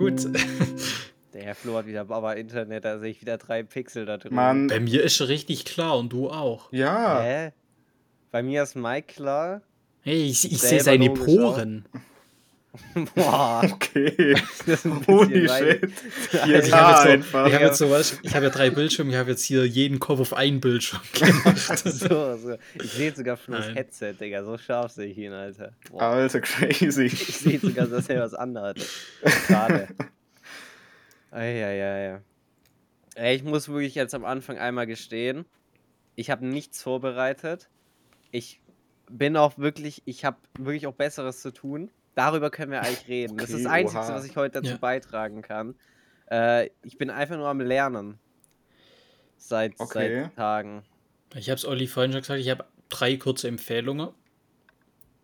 Gut. Der Herr Flo hat wieder Baba-Internet, da sehe ich wieder drei Pixel da drin. Mann, Bei mir ist schon richtig klar und du auch. ja. Hä? Bei mir ist Mike klar. Hey, ich, ich sehe seine Poren. Boah, Okay. das ist ein bisschen Holy shit. Ich Hier habe jetzt, so, ich hab jetzt so was, ich habe ja drei Bildschirme, ich habe jetzt hier jeden Kopf auf einen Bildschirm gemacht. So, so. Ich sehe sogar Flo's Nein. Headset, Digga. So scharf sehe ich ihn, Alter. Boah. Alter, crazy. Ich sehe sogar, dass er was anhat. Schade. Eieiei. Ich muss wirklich jetzt am Anfang einmal gestehen, ich habe nichts vorbereitet. Ich bin auch wirklich, ich habe wirklich auch Besseres zu tun. Darüber können wir eigentlich reden. das ist Okay, das Einzige, oha. was ich heute dazu Ja. beitragen kann. Äh, ich bin einfach nur am Lernen. Seit, Okay. seit Tagen. Ich habe es Olli vorhin schon gesagt, ich habe drei kurze Empfehlungen.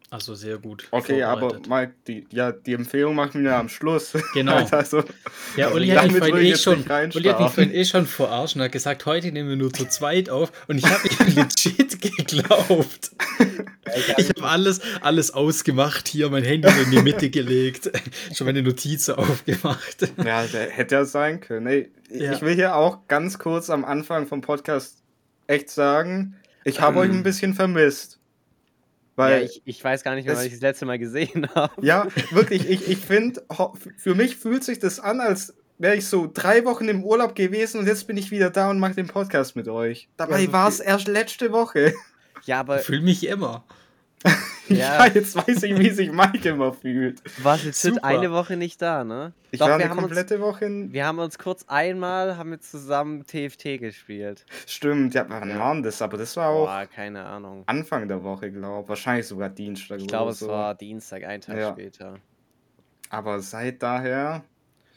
Also sehr gut. Okay, aber. Mike, die, ja, die Empfehlung machen wir am Schluss. Genau. also, Ja, also Olli hat mich damit vorhin eh schon, Olli hat mich vorhin eh schon verarscht und hat gesagt, heute nehmen wir nur zu zweit auf. Und ich habe ihm legit geglaubt. Ich habe alles, alles ausgemacht hier, mein Handy in die Mitte gelegt, schon meine Notizen aufgemacht. Ja, der hätte ja sein können. Ey, Ja. Ich will hier auch ganz kurz am Anfang vom Podcast echt sagen, ich habe euch ein bisschen vermisst. Weil, ja, ich, ich weiß gar nicht mehr, es- wann ich das letzte Mal gesehen habe. Ja, wirklich, ich, ich finde, für mich fühlt sich das an, als wäre ich so drei Wochen im Urlaub gewesen und jetzt bin ich wieder da und mache den Podcast mit euch. Dabei Ja, so war es erst letzte Woche. Ja, aber Fühl mich immer. Ja. Ja. jetzt weiß ich, wie sich Mike immer fühlt. warst jetzt Super. eine Woche nicht da, ne? Ich Doch, war wir eine haben uns- komplette Woche in... Wir haben uns kurz einmal, haben wir zusammen TFT gespielt. Stimmt, ja, wann Ja. war denn das? Aber das war auch Boah, keine Ahnung. Anfang der Woche, glaube Wahrscheinlich sogar Dienstag Ich glaube, es so. war Dienstag, ein Tag Ja. später. Aber seit daher...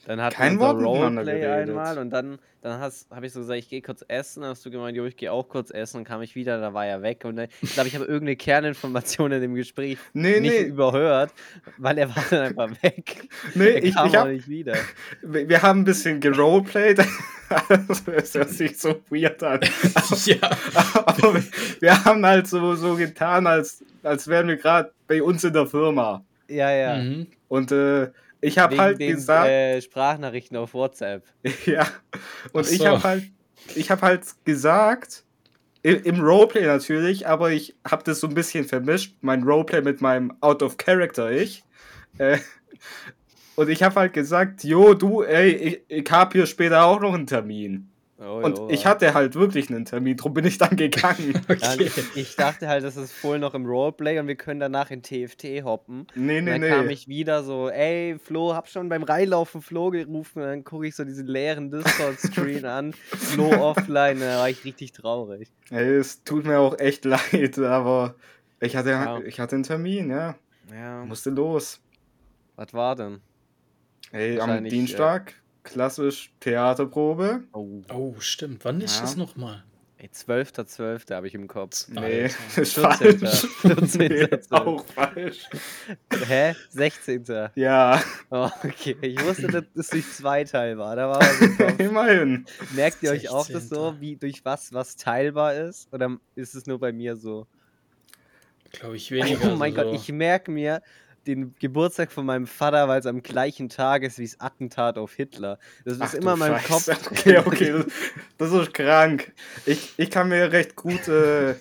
Dann hatten Kein wir Wort Roleplay einmal und dann, dann habe ich so gesagt, ich gehe kurz essen. Dann hast du gemeint, jo, ich gehe auch kurz essen. Dann kam ich wieder, da war er weg. Und dann, ich glaube, ich habe irgendeine Kerninformation in dem Gespräch Nee, nicht nee, überhört, weil er war dann einfach weg. nee, er ich, kam ich auch hab, nicht wieder. wir haben ein bisschen geroleplayed. Also, Es hört sich so weird an. Ja. Aber wir, wir haben halt so, so getan, als, als wären wir gerade bei uns in der Firma. Ja, ja. Mhm. Und äh, ich habe halt den gesagt, äh, Sprachnachrichten auf WhatsApp. ja. Und Ach ich so. habe halt, ich habe halt gesagt, im Roleplay natürlich, aber ich habe das so ein bisschen vermischt, mein Roleplay mit meinem Out of Character ich. Äh, und ich habe halt gesagt, jo, du, ey, ich, ich habe hier später auch noch einen Termin. Oh, Und jo, ich hatte halt wirklich einen Termin, drum bin ich dann gegangen. Dann, Okay. ich dachte halt, das ist voll noch im Roleplay und wir können danach in TFT hoppen. nee, Und nee, dann kam nee. ich wieder so, ey, Flo, hab schon beim Reinlaufen Flo gerufen. Und dann gucke ich so diesen leeren Discord-Screen an. Flo offline, da war ich richtig traurig. Ey, es tut mir auch echt leid, aber ich hatte, Ja. ich hatte einen Termin, ja. Ja, Musste los. was war denn? Ey, am äh, Dienstag, klassisch Theaterprobe. Oh, Oh, stimmt. Wann ist Ja. das nochmal? ey, 12.12. habe ich im Kopf. Nee, ist 14.. falsch. 14.. Nee, auch falsch. Hä? 16. Ja, Oh, okay. Ich wusste, dass das durch zwei Teil war. Da war was im Kopf. immerhin. Merkt ihr euch auch das 16.. so, wie durch was was teilbar ist? Oder ist es nur bei mir so? Glaube ich weniger. Oh mein also Gott, so. ich merke mir den Geburtstag von meinem Vater, weil es am gleichen Tag ist wie das Attentat auf Hitler. Das ist Ach immer du in meinem Scheiße. Kopf. Okay, okay, das, das ist krank. Ich, ich kann mir recht gut, äh,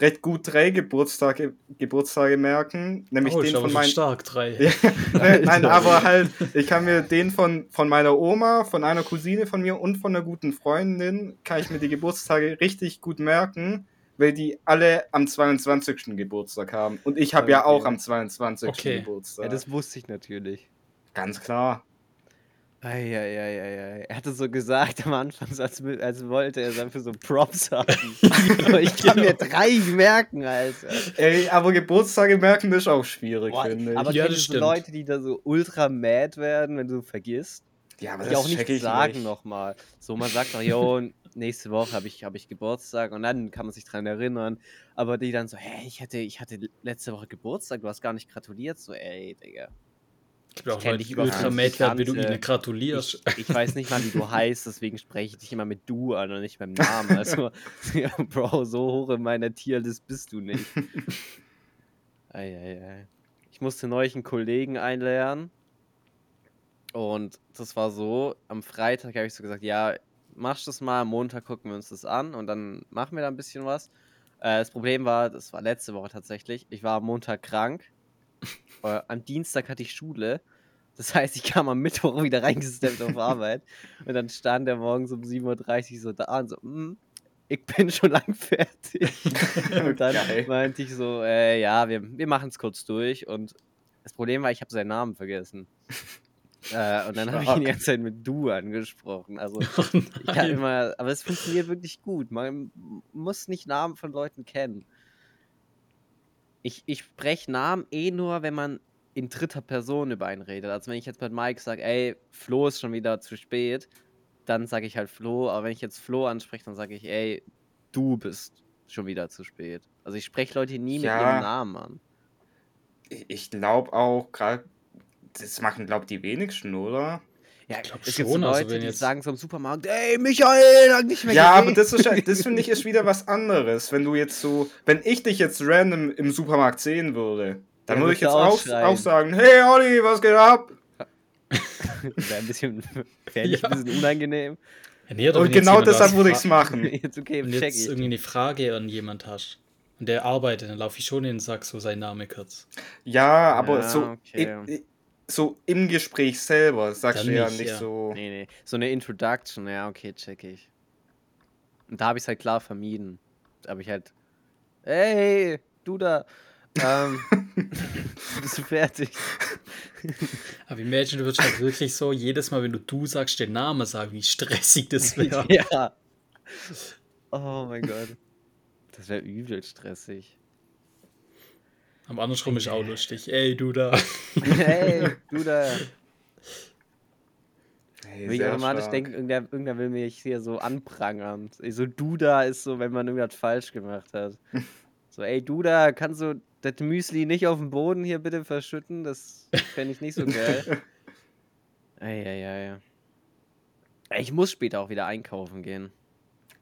recht gut drei Geburtstage, Geburtstage merken. Nämlich oh, den von meinen. stark, drei. Nein, aber halt, ich kann mir den von, von meiner Oma, von einer Cousine von mir und von einer guten Freundin, kann ich mir die Geburtstage richtig gut merken, weil die alle am 22. Geburtstag haben. Und ich habe ja Okay. auch am 22. Okay. Geburtstag. Ja, das wusste ich natürlich. Ganz klar. Eieieiei. Er hatte so gesagt am Anfang, so als, als wollte er dafür so Props haben. Aber ich kann mir drei merken, Alter. Ey, aber Geburtstage merken ist auch schwierig, Boah, finde ich. aber Ja, kennst das du stimmt. Leute, die da so ultra mad werden, wenn du vergisst? ja, aber die auch check nicht ich sagen nochmal. So, man sagt doch, yo, nächste Woche habe ich, hab ich Geburtstag und dann kann man sich dran erinnern. Aber die dann so, hey, ich hatte, ich hatte letzte Woche Geburtstag, du hast gar nicht gratuliert. So, ey, Digga. Ich glaube auch ultra nicht. mad werden, wenn du ihnen gratulierst. Ich, ich weiß nicht mal, wie du heißt, deswegen spreche ich dich immer mit du an und nicht beim Namen. Also, ja, Bro, so hoch in meiner Tierlist bist du nicht. Eieiei. Ich musste neulich einen Kollegen einlernen. Und das war so, am Freitag habe ich so gesagt, ja, machst das mal, am Montag gucken wir uns das an und dann machen wir da ein bisschen was. Äh, das Problem war, das war letzte Woche tatsächlich, ich war am Montag krank, äh, am Dienstag hatte ich Schule. Das heißt, ich kam am Mittwoch wieder reingesteppt auf Arbeit und dann stand der morgens um 7.30 Uhr so da und so, mm, ich bin schon lang fertig. und dann Geil. meinte ich so, äh, ja, wir, wir machen es kurz durch und das Problem war, ich habe seinen Namen vergessen. Äh, und dann habe ich ihn die ganze Zeit mit du angesprochen. Also Oh ich kann immer, aber es funktioniert wirklich gut. Man muss nicht Namen von Leuten kennen. Ich, ich spreche Namen eh nur, wenn man in dritter Person über einen redet. Also wenn ich jetzt mit Mike sage, ey, Flo ist schon wieder zu spät, dann sage ich halt Flo. Aber wenn ich jetzt Flo anspreche, dann sage ich, ey, du bist schon wieder zu spät. Also ich spreche Leute nie mit Ja. ihrem Namen an. Ich- Ich glaube auch, gerade, das machen, glaube die wenigsten, oder? Ja, glaub es gibt so schon, also Leute, wenn die jetzt- sagen so im Supermarkt, ey, Michael, lang nicht mehr Ja, aber gesehen." das, ist, ja- das finde ich ist wieder was anderes. Wenn du jetzt so, wenn ich dich jetzt random im Supermarkt sehen würde, dann Ja, würde ich du jetzt auch auch, sagen, hey Olli, was geht ab? Wäre ein bisschen, wär nicht Ja. ein bisschen unangenehm. Ja, nee, Und wenn genau deshalb würde ich es machen. Jetzt okay, Wenn check jetzt ich. irgendwie eine Frage an jemand hast und der arbeitet, dann laufe ich schon hin und sag so seinen Namen kurz. Ja, aber Ja, so, okay. i- i- so im Gespräch selber sagst Dann du ja nicht, nicht ja. so. Nee, nee. So eine Introduction, ja, okay, check ich. Und da habe ich es halt klar vermieden. Da habe ich halt, hey, du da, ähm, bist du fertig? Aber imagine, du würdest halt wirklich so jedes Mal, wenn du du sagst, den Namen sagen, wie stressig das wäre. ja. Oh mein Gott. Das wäre übel stressig. Aber andersrum ist auch lustig. Ey, du da. Hey, du da. Hey, Will ich automatisch denken, irgendwer, irgendwer will mich hier so anprangern. So, du da ist so, wenn man irgendwas falsch gemacht hat. So, ey, du da, kannst du das Müsli nicht auf dem Boden hier bitte verschütten? Das fände ich nicht so geil. Eieiei. Ey, Ich muss später auch wieder einkaufen gehen.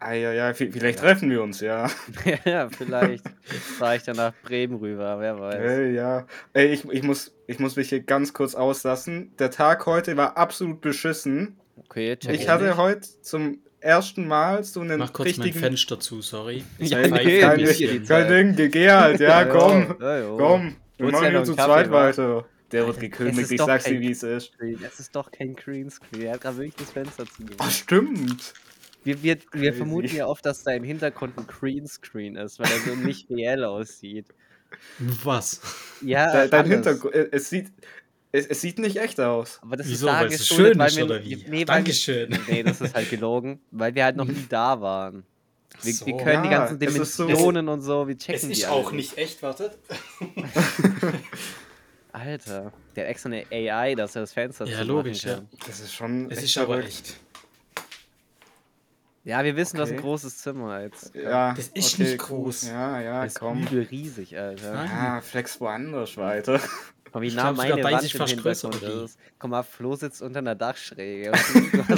Ah, ja, ja, vi- vielleicht treffen wir uns, ja. ja, vielleicht fahre ich dann nach Bremen rüber, wer weiß. Hey, ja. Ey, ich, ich, muss, ich muss mich hier ganz kurz auslassen. Der Tag heute war absolut beschissen. Okay, check Ich hatte nicht. heute zum ersten Mal so einen Mach kurz mein richtigen. Fenster zu, sorry. Ja, Ich pfeife nee, ein kein, die kein. Ding, geh halt, ja, komm. Ja, ja. Komm, wir machen ja hier zu zweit weiter. Der wird Es gekündigt, ich sag's dir, wie es ist. Das ist doch kein Greenscreen. Er hat gerade wirklich das Fenster zugemacht. Oh, stimmt. Wir, wir, wir vermuten ja oft, dass da im Hintergrund ein Greenscreen ist, weil er so nicht reell aussieht. Was? Ja, Dein, dein. Hintergrund, äh, es sieht, es, es sieht nicht echt aus. Aber das Wieso? ist da es geschuldet, schön weil ist, wir, oder wie? Nee, Dankeschön. Wir, nee, das ist halt gelogen, weil wir halt noch nie da waren. Wir, So. wir können die Ja, ganzen es ist so- Dimensionen und so, wir checken die alle echt, wartet. Alter, der hat extra eine AI, dass er das Fenster Ja, logisch, ja. Das ist schon. Es echt ist aber echt. Ja, wir wissen, das ist ein Okay. großes Zimmer jetzt. Ja, Das ist nicht groß. Ja, ja, Das ist komm. übel riesig, Alter. Ja, flex woanders weiter. Komm, wie Ich nah meine Wand es im Hintergrund ist. Komm mal, Flo sitzt unter einer Dachschräge.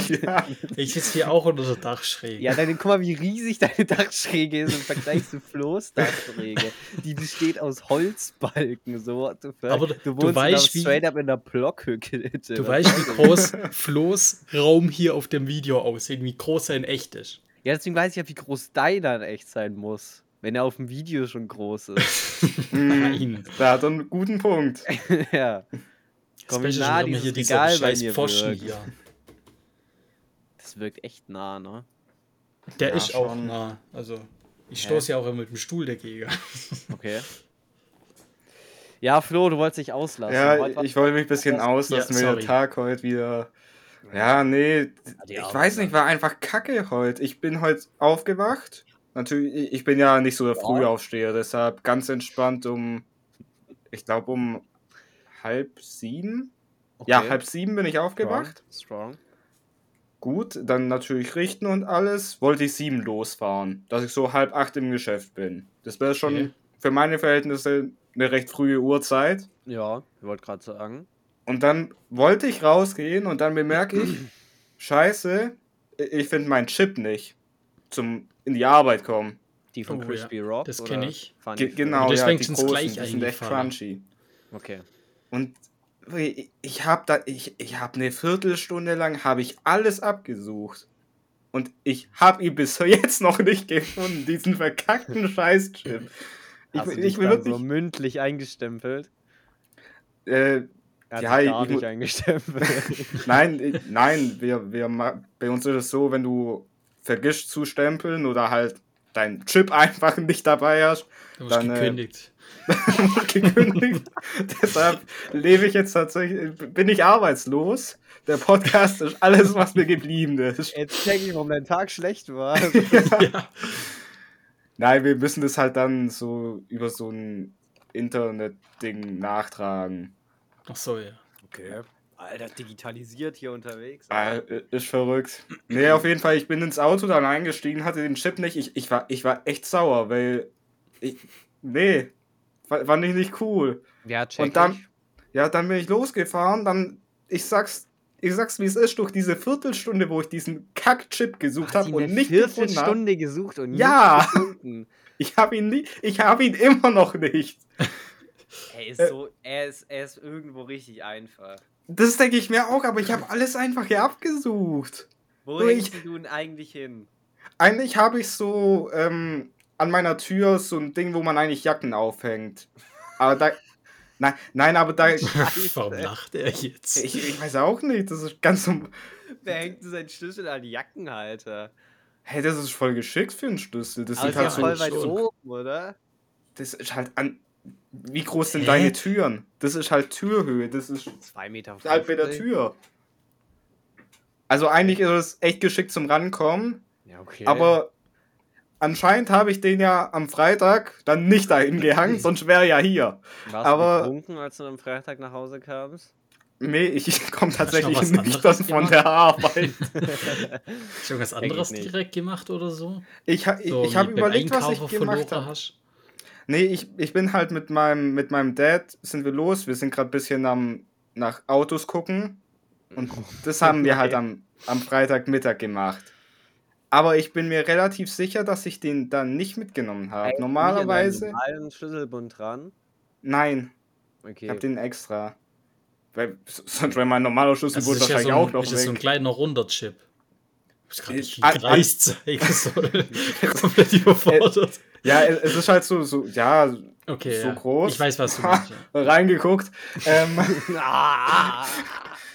Du ja. Ich sitze hier auch unter der Dachschräge. ja, dann guck mal, wie riesig deine Dachschräge ist im Vergleich zu Flo's Dachschräge. Die besteht aus Holzbalken. So, fuck? Aber du du wohnst weißt, wie- straight up in der Blockhütte. Du weißt, wie groß Flo's Raum hier auf dem Video aussieht, wie groß er in echt ist. Ja, deswegen weiß ich ja, wie groß deiner in echt sein muss. Wenn er auf dem Video schon groß ist. Nein. Da hat er einen guten Punkt. ja. Komm, wie Special nah dieses hier Regal bei mir wirkt. hier. Das wirkt echt nah, ne? Der Ja, ist auch schon. nah. Also, ich Hä? stoße ja auch immer mit dem Stuhl dagegen. Okay. Ja, Flo, du wolltest dich auslassen. Ja, Heute ich wollte mich ein bisschen auslassen, Ja, weil der sorry. Tag heute wieder. Ja, nee, ich weiß nicht, war einfach kacke heute. Ich bin heute aufgewacht. Natürlich, ich bin ja nicht so der Ja. Frühaufsteher, deshalb ganz entspannt um, ich glaube um halb sieben. Ja, Okay. halb sieben bin ich aufgewacht. Strong. Gut, dann natürlich richten und alles. Wollte ich sieben losfahren, dass ich so halb acht im Geschäft bin. Das wäre schon Okay. für meine Verhältnisse eine recht frühe Uhrzeit. Ja, ich wollte gerade sagen. Und dann wollte ich rausgehen und dann bemerke ich, scheiße, ich finde meinen Chip nicht zum in die Arbeit kommen. Die von Oh, Crispy ja. Rock? Das oder kenn ich. Ge genau, Und das ja, ist die großen, gleich die sind echt crunchy. Okay. Und ich, ich habe da, ich, ich habe eine Viertelstunde lang habe ich alles abgesucht. Und ich habe ihn bis jetzt noch nicht gefunden, diesen verkackten Scheißchip. Ich, Hast du ich, dich will dann so wirklich. mündlich eingestempelt? äh, hat Ja, ich- gar ich nicht eingestempelt. nein, ich, nein, wir, wir, ma- bei uns ist es so, wenn du vergisst zu stempeln oder halt dein Chip einfach nicht dabei hast, Du hast Dann, äh, gekündigt. gekündigt. Deshalb lebe ich jetzt tatsächlich, bin ich arbeitslos. Der Podcast ist alles, was mir geblieben ist. Jetzt check ich, warum dein Tag schlecht war. ja. Nein, wir müssen das halt dann so über so ein Internet-Ding nachtragen. Ach so, ja. Okay. Alter, digitalisiert hier unterwegs. Ah, ist verrückt. Nee, auf jeden Fall, ich bin ins Auto dann eingestiegen, hatte den Chip nicht. Ich, ich, war, ich war echt sauer, weil. Ich, nee, fa- fand ich nicht cool. Ja, check Und dann- ich. Ja, dann bin ich losgefahren, dann, ich sag's, ich sag's wie es ist, durch diese Viertelstunde, wo ich diesen Kack-Chip gesucht habe und nicht gefunden habe. Viertelstunde gesucht und Ja. nicht gefunden. Ich habe ihn nie, ich habe ihn immer noch nicht. Er ist so, er ist, er ist irgendwo richtig einfach. Das denke ich mir auch, aber ich habe alles einfach hier abgesucht. Wo hängst ich- du ihn eigentlich hin? Eigentlich habe ich so ähm, an meiner Tür so ein Ding, wo man eigentlich Jacken aufhängt. Aber da. Nein, nein, aber da. Ich, Warum lacht er jetzt? ich weiß auch nicht. Das ist ganz. um- Wer hängt denn seinen Schlüssel an den Jackenhalter? Hey, das ist voll geschickt für einen Schlüssel. Das Aber ist ja halt voll so. weit schon. oben, oder? Das ist halt an. Wie groß sind Hä? deine Türen? Das ist halt Türhöhe. Das ist Zwei Meter. bei der 50. Tür. Also eigentlich ist es echt geschickt zum Rankommen. Ja, okay. Aber anscheinend habe ich den ja am Freitag dann nicht dahin gehangen, sonst wäre er ja hier. Warst aber- du betrunken, als du am Freitag nach Hause kamst? Nee, ich komme tatsächlich was nicht anderes von gemacht? der Arbeit. Hast du ich anderes direkt gemacht oder so? Ich, ha, ich, so ich habe überlegt, was ich gemacht habe. Hast? Nee, ich, ich bin halt mit meinem, mit meinem Dad, sind wir los. Wir sind gerade ein bisschen am, nach Autos gucken. Und das haben wir halt am, am Freitagmittag gemacht. Aber ich bin mir relativ sicher, dass ich den dann nicht mitgenommen habe. Normalerweise. Nicht an deinem normalen Schlüsselbund dran. Nein, Okay. ich habe den extra. Weil, sonst wäre mein normaler Schlüssel Also ist ja wahrscheinlich so auch ein, noch ist das so ein weg. kleiner runder Chip. Ich weiß gar nicht, Äh, Kreis zeigen soll. Komplett überfordert. Ja, es ist halt so, so ja, Okay, so ja. groß. Ich weiß, was du meinst. ja. reingeguckt. Ähm, Ah!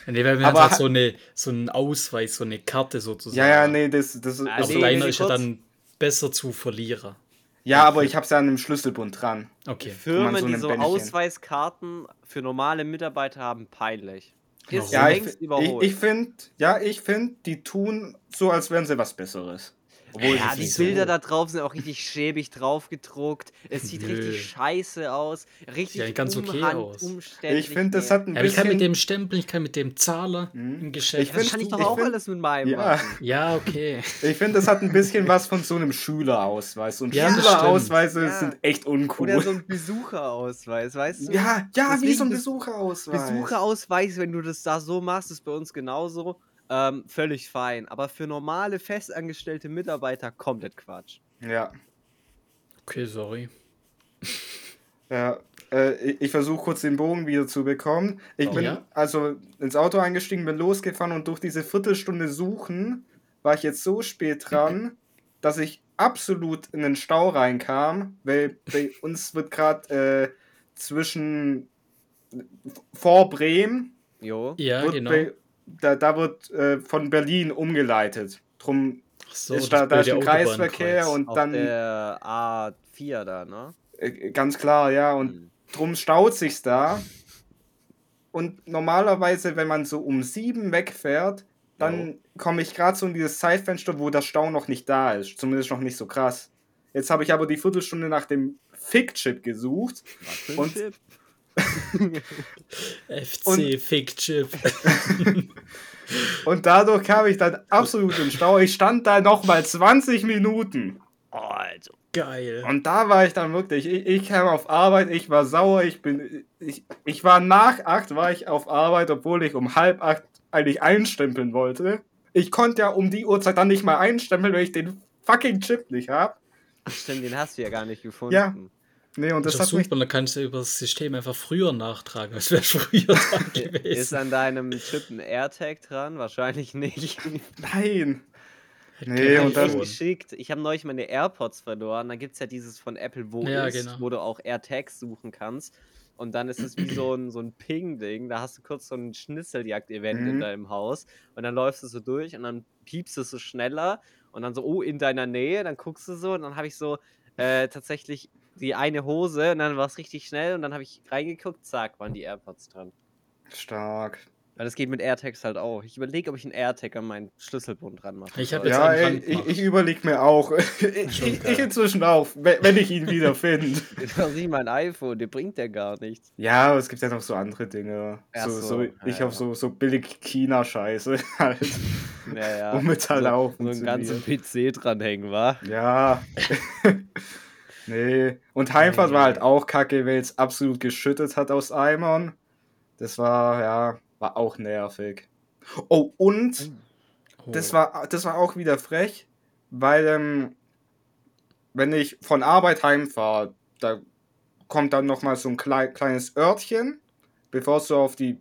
Nee, weil wir Aber haben halt ha- so, eine, so einen Ausweis, so eine Karte sozusagen. ja, ja, nee, das, das ist. Aber nee, kleiner nee, ist ja dann besser zu Verlierer. Ja, aber ich hab's ja an einem Schlüsselbund dran. Okay. Firmen, so die so Bändchen. Ausweiskarten für normale Mitarbeiter haben, peinlich. Ist? Ja, ich, längst ich, überholt. ich finde, ja, ich finde, die tun so, als wären sie was Besseres. Obwohl ja, die Bilder so. da drauf sind auch richtig schäbig draufgedruckt. Es sieht Nö. richtig scheiße aus. Richtig ja ganz okay aus. umständlich. Ich finde, das hat ein Ja, aber ich kann bisschen. mit dem Stempeln, ich kann mit dem Zahler Mhm. im Geschäft. Ich Das kann ich doch ich auch find- alles mit meinem Ja. machen. ja, okay. Ich finde, das hat ein bisschen was von so einem Schülerausweis. Und Ja, das Schülerausweise stimmt. sind echt uncool. Oder so ein Besucherausweis, weißt du? ja, ja, wie so ein Bes- Besucherausweis. Besucherausweis, wenn du das da so machst, ist bei uns genauso. Ähm, völlig fein. Aber für normale, festangestellte Mitarbeiter komplett Quatsch. Ja. Okay, sorry. Ja, äh, ich, ich versuche kurz den Bogen wieder zu bekommen. Ich Oh, bin ja? also ins Auto eingestiegen, bin losgefahren und durch diese Viertelstunde Suchen war ich jetzt so spät dran, dass ich absolut in den Stau reinkam, weil bei uns wird gerade äh, zwischen vor Bremen, Jo. Ja, wird genau. bei, da, da wird äh, von Berlin umgeleitet. Drum so, ist da, da ist ein Kreisverkehr und Auf dann der A4 da, ne? äh, ganz klar, ja, und Hm. drum staut sich's da. Und normalerweise, wenn man so um sieben wegfährt, dann komme ich gerade so in dieses Zeitfenster, wo der Stau noch nicht da ist. Zumindest noch nicht so krass. Jetzt habe ich aber die Viertelstunde nach dem Fick-Chip gesucht. Was für ein Und- Chip? FC Und- Fake Chip. Und dadurch kam ich dann absolut in Stau. Ich stand da nochmal 20 Minuten. Oh, also. Geil. Und da war ich dann wirklich, ich, ich kam auf Arbeit, ich war sauer, ich bin, ich, ich war nach acht, war ich auf Arbeit, obwohl ich um halb acht eigentlich einstempeln wollte. Ich konnte ja um die Uhrzeit dann nicht mal einstempeln, weil ich den fucking Chip nicht hab. Stimmt, den hast du ja gar nicht gefunden. Ja. Nee, und Das das ist hat mich super, dann kannst du über das System einfach früher nachtragen. Das wäre früher dran Ist gewesen. an deinem Chip ein AirTag dran? Wahrscheinlich nicht. Nein. Nee, und Das dann. ist geschickt. Ich habe neulich meine AirPods verloren. Da gibt es ja dieses von Apple, wo Ja, ist, genau. wo du auch AirTags suchen kannst. Und dann ist es wie so ein, so ein Ping-Ding. Da hast du kurz so ein Schnitzeljagd-Event in Mhm. deinem Haus. Und dann läufst du so durch und dann piepst du so schneller. Und dann so, oh, in deiner Nähe. Dann guckst du so. Und dann habe ich so äh, tatsächlich die eine Hose. Und dann war es richtig schnell. Und dann habe ich reingeguckt. Zack, waren die AirPods dran. Stark. Weil das geht mit AirTags halt auch. Ich überlege, ob ich einen AirTag an meinen Schlüsselbund dran mache. Ich hab jetzt Ja, einen ey, ich, ich überlege mir auch. Ich, ich, ich inzwischen auch, wenn ich ihn wieder finde. Das ist mein iPhone, der bringt ja gar nichts. Ja, aber es gibt ja noch so andere Dinge. So, so, so, ja, ich ja. auf so, so billig China-Scheiße halt. Ja, ja. Womit halt so, auch so einen ganzen. PC dranhängen, wa? Ja. nee. Und Heimfahrt war halt auch kacke, weil es absolut geschüttet hat aus Eimern. Das war, ja, war auch nervig. Oh, und Oh. das war, das war auch wieder frech, weil, ähm, wenn ich von Arbeit heimfahre, da kommt dann nochmal so ein klei kleines Örtchen, bevor es so auf die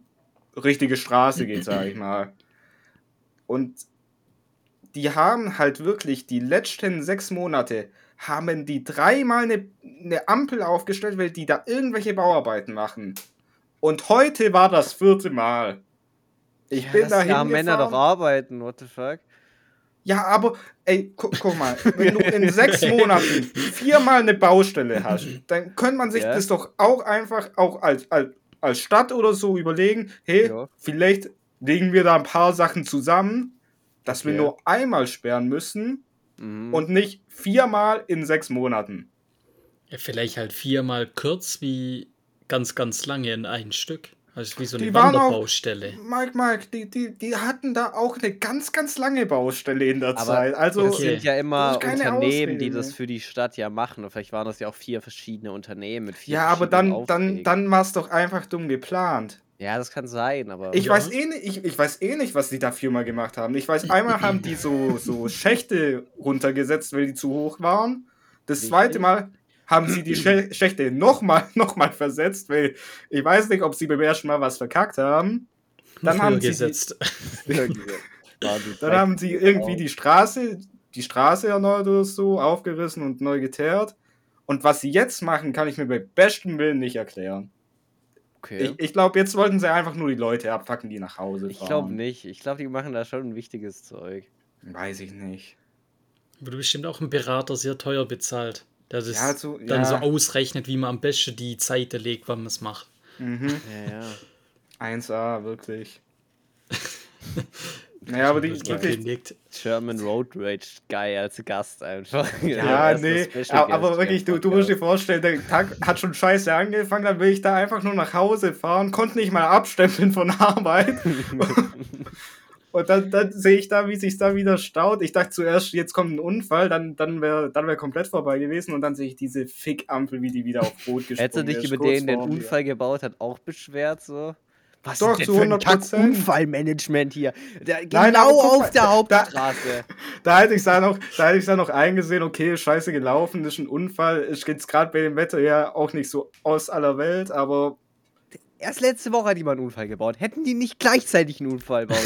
richtige Straße geht, sag ich mal. Und die haben halt wirklich die letzten sechs Monate, haben die dreimal eine, eine Ampel aufgestellt, weil die da irgendwelche Bauarbeiten machen. Und heute war das vierte Mal. Ich ja, bin da ja, Männer doch hingefahren. arbeiten, what the fuck? Ja, aber, ey, guck, guck mal, wenn du in sechs Monaten viermal eine Baustelle hast, dann könnte man sich Ja. das doch auch einfach auch als, als, als Stadt oder so überlegen, hey, Ja. vielleicht legen wir da ein paar Sachen zusammen, dass wir nur einmal sperren müssen Mhm. und nicht viermal in sechs Monaten. Ja, vielleicht halt viermal kurz wie ganz, ganz lange in ein Stück. Also wie so eine Die waren auch- Wanderbaustelle. Mike, Mike, die, die, die hatten da auch eine ganz, ganz lange Baustelle in der Aber Zeit. Also, das Okay. sind ja Das immer Unternehmen, die Ausrede, das ne? für die Stadt ja machen. Und vielleicht waren das ja auch vier verschiedene Unternehmen mit vier ja, aber verschiedenen dann, dann, dann war es doch einfach dumm geplant. Ja, das kann sein, aber. Ich Ja. weiß eh nicht, ich, ich weiß eh nicht, was die dafür mal gemacht haben. Ich weiß, einmal haben die so, so Schächte runtergesetzt, weil die zu hoch waren. Das Richtig. zweite Mal haben sie die Schä- Schächte nochmal noch mal versetzt, weil ich weiß nicht, ob sie beim ersten Mal was verkackt haben. Dann Früher haben sie die- gesetzt. Dann haben sie irgendwie die Straße, die Straße erneuert oder so, aufgerissen und neu geteert. Und was sie jetzt machen, kann ich mir bei bestem Willen nicht erklären. Okay. Ich, ich glaube, jetzt wollten sie einfach nur die Leute abfacken, die nach Hause Ich fahren. glaube nicht. Ich glaube, die machen da schon ein wichtiges Zeug. Weiß ich nicht. Wurde bestimmt auch ein Berater sehr teuer bezahlt. Der das Ja, so- dann ja. so ausrechnet, wie man am besten die Zeit legt, wann man es macht. Mhm. Ja, ja. 1A, wirklich. naja, aber die wirklich. German Road Rage Guy als Gast einfach. Ja, Erster nee, aber, wirklich, du, du musst dir vorstellen, der Tag hat schon scheiße angefangen, dann will ich da einfach nur nach Hause fahren, konnte nicht mal abstempeln von Arbeit. Und dann, dann sehe ich da, wie sich da wieder staut. Ich dachte zuerst, jetzt kommt ein Unfall, dann, dann wäre dann wär komplett vorbei gewesen und dann sehe ich diese Fickampel, wie die wieder auf Rot gesprungen Hättest du dich über den, der den. Unfall gebaut hat, auch beschwert so? Was Doch, ist denn zu für ein 100%. Kack-Unfallmanagement hier? Genau Nein, aber guck auf mal, der da- Hauptstraße. Da hätte ich dann noch, da hätte ich dann noch eingesehen, okay, scheiße gelaufen, ist ein Unfall, ist jetzt gerade bei dem Wetter ja auch nicht so aus aller Welt, aber Erst letzte Woche hat jemand einen Unfall gebaut. Hätten die nicht gleichzeitig einen Unfall bauen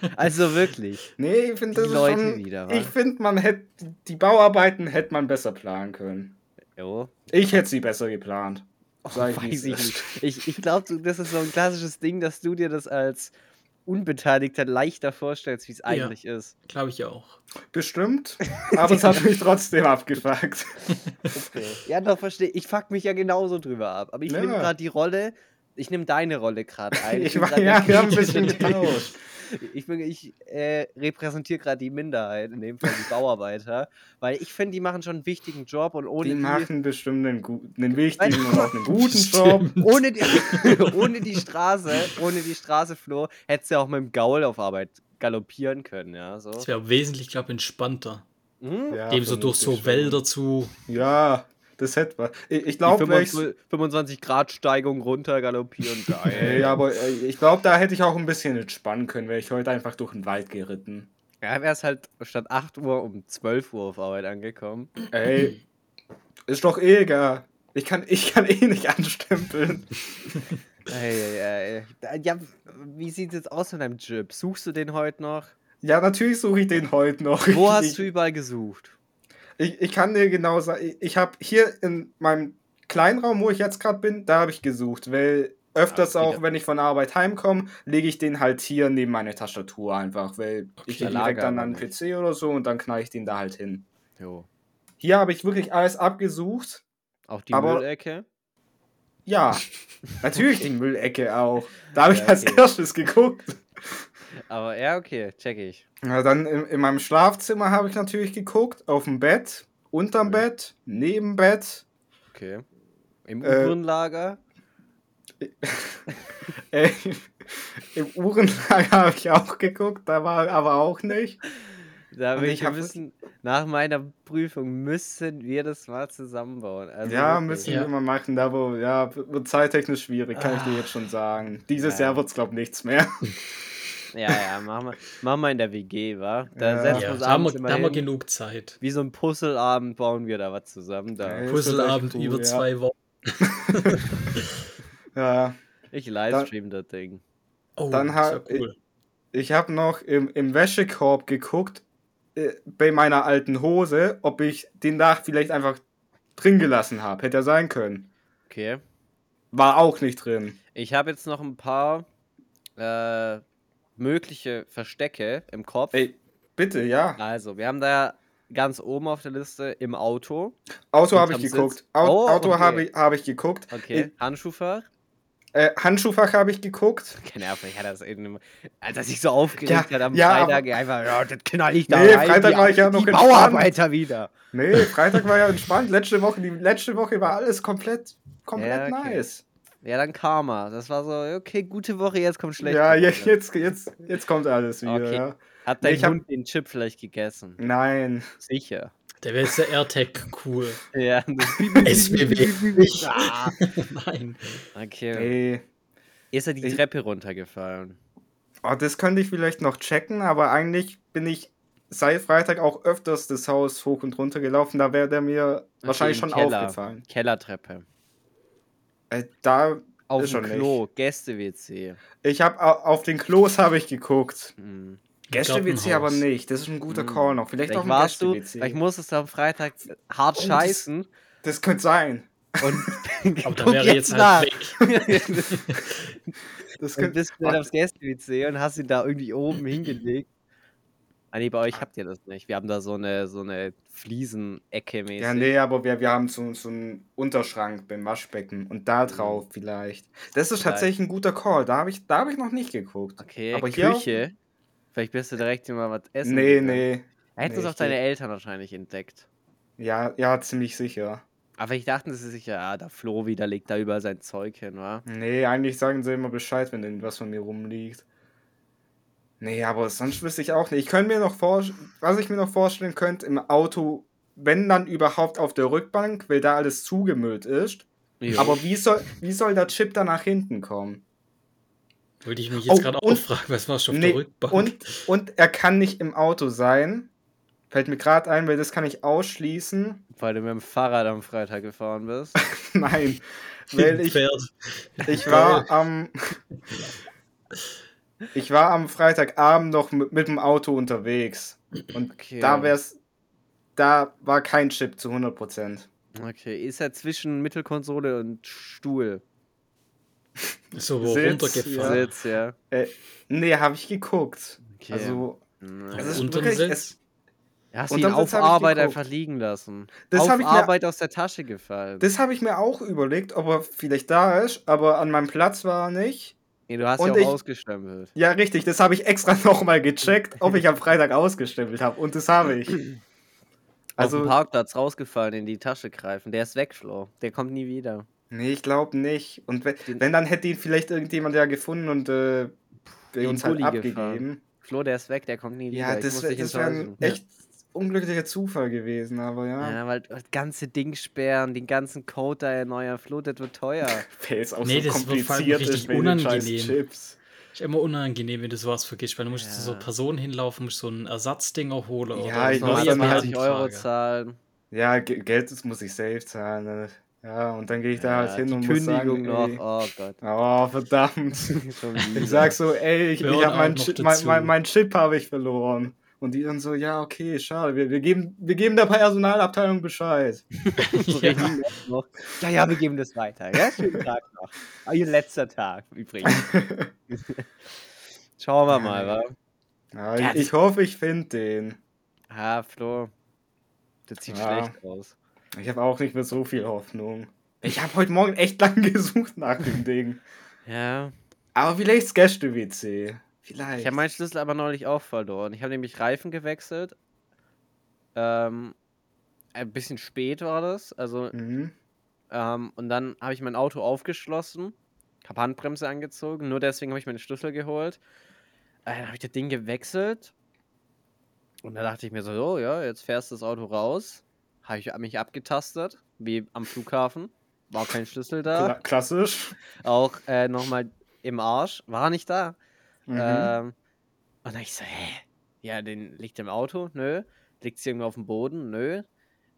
können? Also wirklich. nee, ich finde das Die Leute schon, wieder, ich finde, man hätte, die Bauarbeiten hätte man besser planen können. Jo. Ich hätte sie besser geplant. Sag ich, Weiß ich nicht. Ich, ich glaube, das ist so ein klassisches Ding, dass du dir das als Unbeteiligter leichter vorstellst, wie es eigentlich ist. Glaube ich auch. Bestimmt, aber es hat mich trotzdem abgefuckt. Okay. Ja, doch, verstehe. Ich fuck mich ja genauso drüber ab. Aber ich Ja. nehme gerade die Rolle. Ich nehme deine Rolle gerade ein. Ich bin war, ja, wir haben ein bisschen getauscht. Ich, bin- ich äh, repräsentiere gerade die Minderheit, in dem Fall die Bauarbeiter. Weil ich finde, die machen schon einen wichtigen Job und ohne Die die, machen bestimmt einen, einen wichtigen und auch einen guten Job. Ohne, die, ohne die Straße, ohne die Straße, Flo, hättest du ja auch mit dem Gaul auf Arbeit galoppieren können, ja. So. Das wäre wesentlich, glaube ich, entspannter. Hm? Ja, Dem so durch so. Wälder zu. Ja, das hätte was. Ich, ich glaube, 25, 25 Grad Steigung runter galoppieren, geil. Ja, aber äh, ich glaube, da hätte ich auch ein bisschen entspannen können, wäre ich heute einfach durch den Wald geritten. Ja, wäre es halt statt 8 Uhr um 12 Uhr auf Arbeit angekommen. Ey, ist doch eh egal. Ich kann, ich kann eh nicht anstempeln. Ey, ey, ey. Ja, wie sieht es jetzt aus mit deinem Chip? Suchst du den heute noch? Ja, natürlich suche ich den heute noch. Wo hast ich, du überall gesucht? Ich, ich kann dir genau sagen, ich, ich habe hier in meinem Kleinraum, wo ich jetzt gerade bin, da habe ich gesucht, weil öfters Ja, auch, wieder. wenn ich von der Arbeit heimkomme, lege ich den halt hier neben meine Tastatur einfach, weil ich Okay. gehe direkt dann an den. PC oder so und dann knall ich den da halt hin. Jo. Hier habe ich wirklich alles abgesucht. Auch die Aber- Müllecke? Ja, natürlich die Müllecke auch. Da habe ich Ja, als okay. erstes geguckt. Aber ja, okay, check ich. Ja, dann in, in meinem Schlafzimmer habe ich natürlich geguckt, auf dem Bett, unterm Bett, neben Bett. Okay. Im Äh, Uhrenlager? Äh, Im Uhrenlager habe ich auch geguckt, da war aber auch nicht. Da und ich wir müssen, nach meiner Prüfung müssen wir das mal zusammenbauen. Also ja, wirklich. müssen Ja. wir mal machen, da wo, ja, wird zeittechnisch schwierig, kann ich dir jetzt schon sagen. Dieses Ja. Jahr wird es, glaube ich, nichts mehr. Ja, ja, machen wir, machen wir in der WG, wa? Da Ja. setzen wir Ja, uns da haben, wir, abends immer da haben wir genug Zeit. Wie so ein Puzzleabend bauen wir da was zusammen. Da. Ja. Puzzleabend cool, über ja. zwei Wochen. Ja, Ich livestream das Ding. Oh, Dann das ha- wär cool. ich habe noch im, im Wäschekorb geguckt, äh, bei meiner alten Hose, ob ich den Dach vielleicht einfach drin gelassen habe. Hätte ja sein können. Okay. War auch nicht drin. Ich habe jetzt noch ein paar äh, mögliche Verstecke im Kopf. Ey, bitte, ja. Also, wir haben da ganz oben auf der Liste im Auto. Auto habe ich geguckt. Sitz. Au Oh, Auto okay. habe ich, hab ich geguckt. Okay. Handschuhfach. Äh, Handschuhfach habe ich geguckt. Keine Ahnung, ich hatte das eben, als er sich so aufgeregt Ja, hat am ja, Freitag, einfach, ja, das knall ich da Nee, rein, Freitag die, war ich ja noch die entspannt. Bauarbeiter wieder. Nee, Freitag war ja entspannt. Letzte Woche, die letzte Woche war alles komplett, komplett Ja, okay. nice. Ja, dann Karma. Das war so, okay, gute Woche, jetzt kommt schlechte Ja, jetzt, jetzt, jetzt, jetzt kommt alles wieder. Okay. Ja. Hat Nee, dein ich hab- Hund den Chip vielleicht gegessen? Nein. Sicher. Der wäre jetzt der AirTag cool. Ja. das- SBW. Ah, Nein. okay. Nee. Ist er die Ich- Treppe runtergefallen? Oh, das könnte ich vielleicht noch checken, aber eigentlich bin ich seit Freitag auch öfters das Haus hoch und runter gelaufen. Da wäre der mir wahrscheinlich im schon Keller. aufgefallen. Kellertreppe. Äh, da, Auf dem schon Klo, Gäste-WC. ich habe auf den Klos habe ich geguckt. Hm. Gäste-WC aber nicht. Das ist ein guter Hm. Call noch. Vielleicht, Vielleicht auch ein warst du, Gäste-WC. vielleicht musstest du am Freitag hart Oh, das- scheißen Das könnte sein. und Aber da wäre jetzt halt weg. Das könnte, bist du dann aufs Gäste-WC und hast ihn da irgendwie oben hingelegt. Ah nee, bei euch habt ihr das nicht. Wir haben da so eine, so eine Fliesenecke mäßig. ja, nee, aber wir, wir haben so, so einen Unterschrank beim Waschbecken und da drauf vielleicht. Das ist Vielleicht. tatsächlich ein guter Call. Da habe ich, da hab ich noch nicht geguckt. Okay, Aber hier Küche. Vielleicht bist du direkt immer was essen. Nee, gegangen. nee. Er hätte es Nee, auch deine Eltern wahrscheinlich entdeckt. Ja, ja, ziemlich sicher. Aber ich dachte, sie sich ja, ah, der Flo wieder legt da überall sein Zeug hin, wa? Nee, eigentlich sagen sie immer Bescheid, wenn irgendwas von mir rumliegt. Nee, aber sonst wüsste ich auch nicht. Ich könnte mir noch vorstellen, was ich mir noch vorstellen könnte, im Auto, wenn dann überhaupt auf der Rückbank, weil da alles zugemüllt ist. Jo. Aber wie soll, wie soll der Chip da nach hinten kommen? Wollte ich mich jetzt Oh, gerade auch und- fragen, was warst du auf Nee, der Rückbank? Und, und er kann nicht im Auto sein. Fällt mir gerade ein, weil das kann ich ausschließen. Weil du mit dem Fahrrad am Freitag gefahren bist. Nein, weil ich, ich war am ich war am Freitagabend noch mit, mit dem Auto unterwegs und Okay. da wär's da war kein Chip zu 100%. Okay, ist er zwischen Mittelkonsole und Stuhl? So wo Sitz, runtergefallen. Sitz, ja. Äh, nee, habe ich geguckt. Okay. Also Na, es ist wirklich, Sitz? es, Hast du unterm ihn auf Arbeit einfach liegen lassen? Das auf hab ich mir- Arbeit aus der Tasche gefallen. das habe ich mir auch überlegt, ob er vielleicht da ist, aber an meinem Platz war er nicht. Nee, du hast und ja auch ich- ausgestempelt. Ja, richtig, das habe ich extra nochmal gecheckt, ob ich am Freitag ausgestempelt habe. Und das habe ich. auf dem Also, Parkplatz rausgefallen, in die Tasche greifen. Der ist weg, Flo. Der kommt nie wieder. nee, ich glaube nicht. Und wenn, wenn, dann hätte ihn vielleicht irgendjemand ja gefunden und äh, uns halt abgegeben. gefahren. Flo, der ist weg, der kommt nie wieder. Ja, das, wär, das wäre ein enttäuschen. echt unglücklicher Zufall gewesen, aber ja. Ja, weil das ganze Ding sperren, den ganzen Code da erneuern, Flo, das wird teuer. Weil es auch Nee, so das wird kompliziert richtig ist unangenehm. Chips. Ist immer unangenehm, wenn du sowas vergisst, weil du musst Ja. zu so Personen hinlaufen, musst so ein Ersatzding auch holen Ja, oder ich muss dann halt 20 Euro zahlen. Ja, Ge- Geld das muss ich selbst zahlen. ne. Ja, und dann gehe ich da halt Ja, hin die und muss sagen, Kündigung noch. ey, Oh Gott. oh, verdammt. Ich sag so, ey, ich, ich hab meinen Chip, mein, mein, mein Chip habe ich verloren. Und die dann so, ja, okay, schade, wir, wir, geben, wir geben der Personalabteilung Bescheid. Ja. ja, ja, wir geben das weiter. Ja, schönen Tag noch. Ah, ihr letzter Tag übrigens. Schauen wir mal, wa? Ja, Ja, ich, hoffe, ich finde den. Ah, Flo. Das sieht schlecht aus. Ich habe auch nicht mehr so viel Hoffnung. Ich habe heute Morgen echt lang gesucht nach dem Ding. Ja. Aber vielleicht das Gäste-WC. Vielleicht. Ich habe meinen Schlüssel aber neulich auch verloren. Ich habe nämlich Reifen gewechselt. Ähm, ein bisschen spät war das. Also, Mhm. ähm, und dann habe ich mein Auto aufgeschlossen, habe Handbremse angezogen. Nur deswegen habe ich meinen Schlüssel geholt. Äh, dann habe ich das Ding gewechselt. Und da dachte ich mir so, oh ja, jetzt fährst du das Auto raus. Habe ich mich abgetastet, wie am Flughafen. War kein Schlüssel da. Kla klassisch. Auch äh, nochmal im Arsch. War nicht da. Mhm. Ähm, und dann ich so, hä? Ja, den liegt im Auto? Nö. Liegt sie irgendwo auf dem Boden? Nö.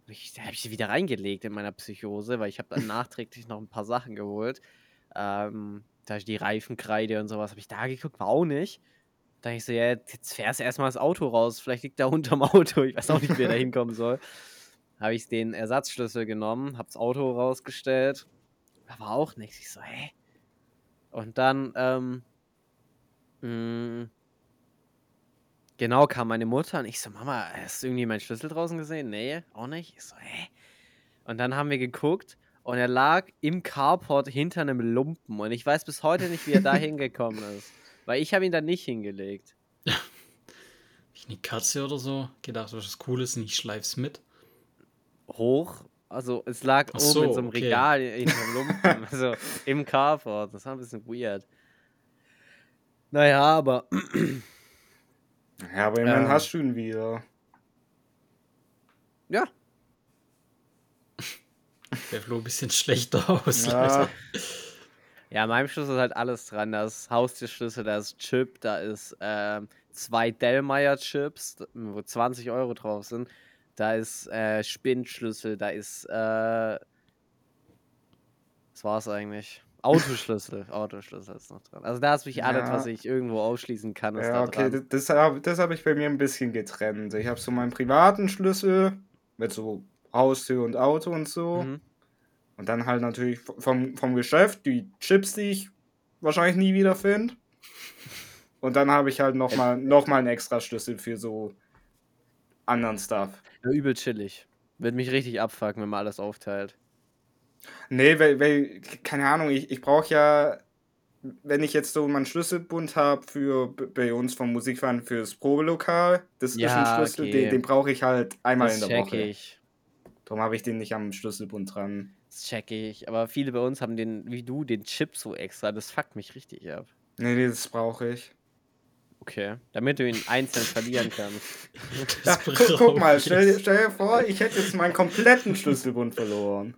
Ich, da habe ich sie wieder reingelegt in meiner Psychose, weil ich habe dann nachträglich noch ein paar Sachen geholt. Ähm, da die Reifenkreide und sowas. Habe ich da geguckt? War auch nicht. Da ich so, ja, jetzt fährst du erstmal das Auto raus. Vielleicht liegt da unterm Auto. Ich weiß auch nicht, wer da hinkommen soll. Habe ich den Ersatzschlüssel genommen, habe das Auto rausgestellt. Da war auch nichts. Ich so, hä? Und dann, ähm, mh, genau kam meine Mutter und ich so, Mama, hast du irgendwie meinen Schlüssel draußen gesehen? Nee, auch nicht. Ich so, hä? Und dann haben wir geguckt und er lag im Carport hinter einem Lumpen und ich weiß bis heute nicht, wie er da hingekommen ist. Weil ich habe ihn da nicht hingelegt. Ich eine Katze oder so. Gedacht, was ist Cooles, und ich schleif's mit. Hoch, also es lag Ach oben so, in so einem okay. Regal hinter dem Lumpen, also im Carport. Das war ein bisschen weird. Naja, aber Ja, aber immerhin Ähm. hast du ihn wieder. ja, Der Flo ein bisschen schlechter aus. Ja, Ja, in meinem Schlüssel ist halt alles dran. Da ist Haustierschlüssel, da ist Chip, da ist ähm, zwei Dellmeyer Chips, wo 20 Euro drauf sind. Da ist äh, Spindschlüssel, da ist äh, was war's eigentlich? Autoschlüssel, Autoschlüssel ist noch dran. Also da ist alles, Ja. was ich irgendwo ausschließen kann, ist ja da okay, dran. das, das habe hab ich bei mir ein bisschen getrennt. Ich habe so meinen privaten Schlüssel mit so Haustür und Auto und so. Mhm. Und dann halt natürlich vom, vom Geschäft die Chips, die ich wahrscheinlich nie wieder finde. Und dann habe ich halt nochmal noch mal einen extra Schlüssel für so anderen Stuff. Ja, übel chillig. Wird mich richtig abfucken, wenn man alles aufteilt. Nee, weil, weil keine Ahnung, ich, ich brauche ja, wenn ich jetzt so meinen Schlüsselbund habe für bei uns vom Musikverein fürs Probelokal, das ist Ja, ein Schlüssel, okay. den, den brauche ich halt einmal Das in der check Woche. ich. Darum habe ich den nicht am Schlüsselbund dran. Das check ich. Aber viele bei uns haben den, wie du, den Chip so extra. Das fuckt mich richtig ab. Nee, nee, das brauche ich. Okay. Damit du ihn einzeln verlieren kannst. Ja, guck, guck mal, stell, stell dir vor, ich hätte jetzt meinen kompletten Schlüsselbund verloren.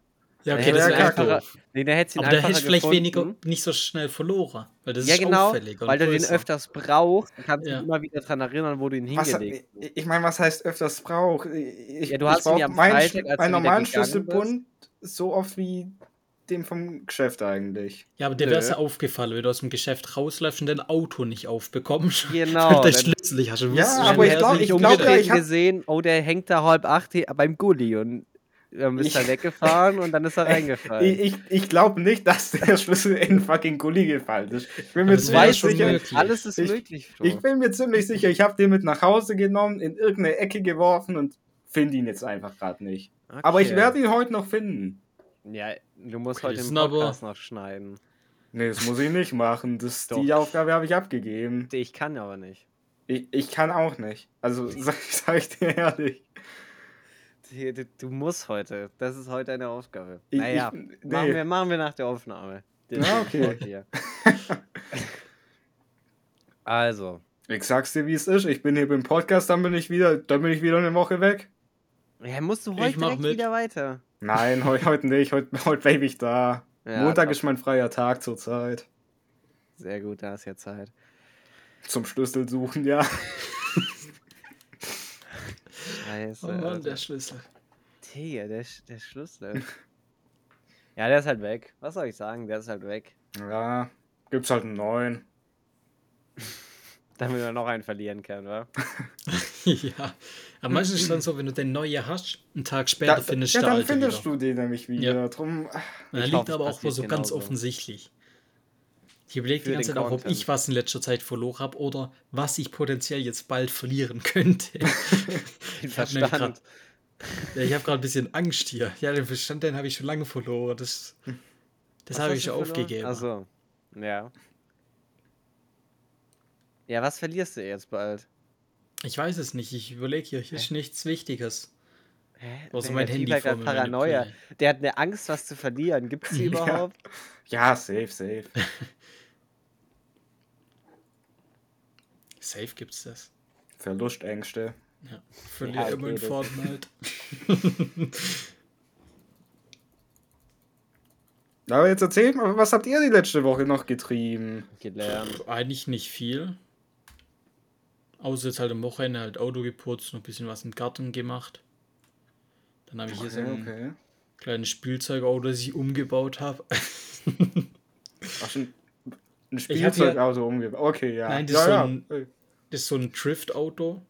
Ja, Da okay, das hättest ja, wäre du Nee, da hättest du Aber da hättest du vielleicht weniger, nicht so schnell verloren. Weil das Ja, ist genau, auffälliger. weil und du den größer. öfters brauchst, kannst du Ja. dich immer wieder dran erinnern, wo du ihn hingelegt hast. ich ich meine, was heißt öfters brauch? Ich, Ja, du ich hast ihn ja am meinen Freitag, du meinen normalen Schlüsselbund so oft wie den vom Geschäft eigentlich. Ja, aber dir wäre es ja aufgefallen, wenn du aus dem Geschäft rausläufst und dein Auto nicht aufbekommst. Genau, dein dann- Schlüssel nicht hast. Du Ja, aber ich es glaub- nicht ich glaub ich hab- gesehen, oh, der hängt da halb acht hier beim Gully und dann ist Ich- er weggefallen und dann ist er reingefallen. Ich, ich, ich glaube nicht, dass der Schlüssel in fucking Gully gefallen ist. Ich bin mir wäre ziemlich sicher. möglich. Alles ist Ich- möglich. Flo. Ich bin mir ziemlich sicher, ich habe den mit nach Hause genommen, in irgendeine Ecke geworfen und finde ihn jetzt einfach gerade nicht. Aber ich Okay. werde ihn heute noch finden. Ja, du musst Okay, heute den Podcast noch schneiden. Nee, das muss ich nicht machen. Das, Doch. die Aufgabe habe ich abgegeben. Ich kann aber nicht. Ich, ich kann auch nicht. Also sag, sag ich dir ehrlich. Du, du- musst heute. Das ist heute eine Aufgabe. Ich, naja, ich, machen, nee. wir, machen wir nach der Aufnahme. Den Ja, okay. Hier. also, Ich sag's dir, wie es ist. Ich bin hier beim Podcast, dann bin ich wieder, dann bin ich wieder eine Woche weg. ja, musst du Ich heute direkt mit. wieder weiter. Nein, heu, heute nicht. Heute, heute bleib ich da. Ja, Montag top. ist mein freier Tag zurzeit. Sehr gut, da ist ja Zeit. Zum Schlüssel suchen, ja. Scheiße. Oh Mann, Alter. der Schlüssel. Digga, der, Sch- der Schlüssel. Ja, der ist halt weg. Was soll ich sagen? Der ist halt weg. Ja, gibt's halt einen neuen. Damit wir noch einen verlieren können, wa? ja. Aber meistens ist es dann so, wenn du den neuen hast, einen Tag später Da, findest ja, du den dann findest wieder. du den nämlich wieder. Ja. Drum, Ich liegt aber auch so ganz genauso. offensichtlich. Ich überlege die ganze Zeit auch, ob ich was in letzter Zeit verloren habe oder was ich potenziell jetzt bald verlieren könnte. Den Verstand. grad- ich habe gerade ein bisschen Angst hier. Ja, den Verstand, den habe ich schon lange verloren. Das, das habe ich schon aufgegeben. Ach so. Ja. Ja, was verlierst du jetzt bald? Ich weiß es nicht. Ich überlege hier, hier ist nichts Wichtiges. Hä? Außer Der mein Handy hat vor mir. Paranoia. Der hat eine Angst, was zu verlieren. Gibt's die Ja. überhaupt? ja, safe, safe. Safe gibt's das. Verlustängste. Ja. Verliere immer in. Fortnite. Aber jetzt erzählt mal, was habt ihr die letzte Woche noch getrieben? Gelernt. Eigentlich nicht viel. Außer jetzt halt am Wochenende halt Auto geputzt, noch ein bisschen was im Garten gemacht. Dann habe ich hier so Okay, ein okay. kleines Spielzeugauto, das ich umgebaut habe. Ach, schon ein Spielzeugauto umgebaut. Okay, ja. Nein, das ja, ist so ja. ein- Das ist so ein Drift-Auto.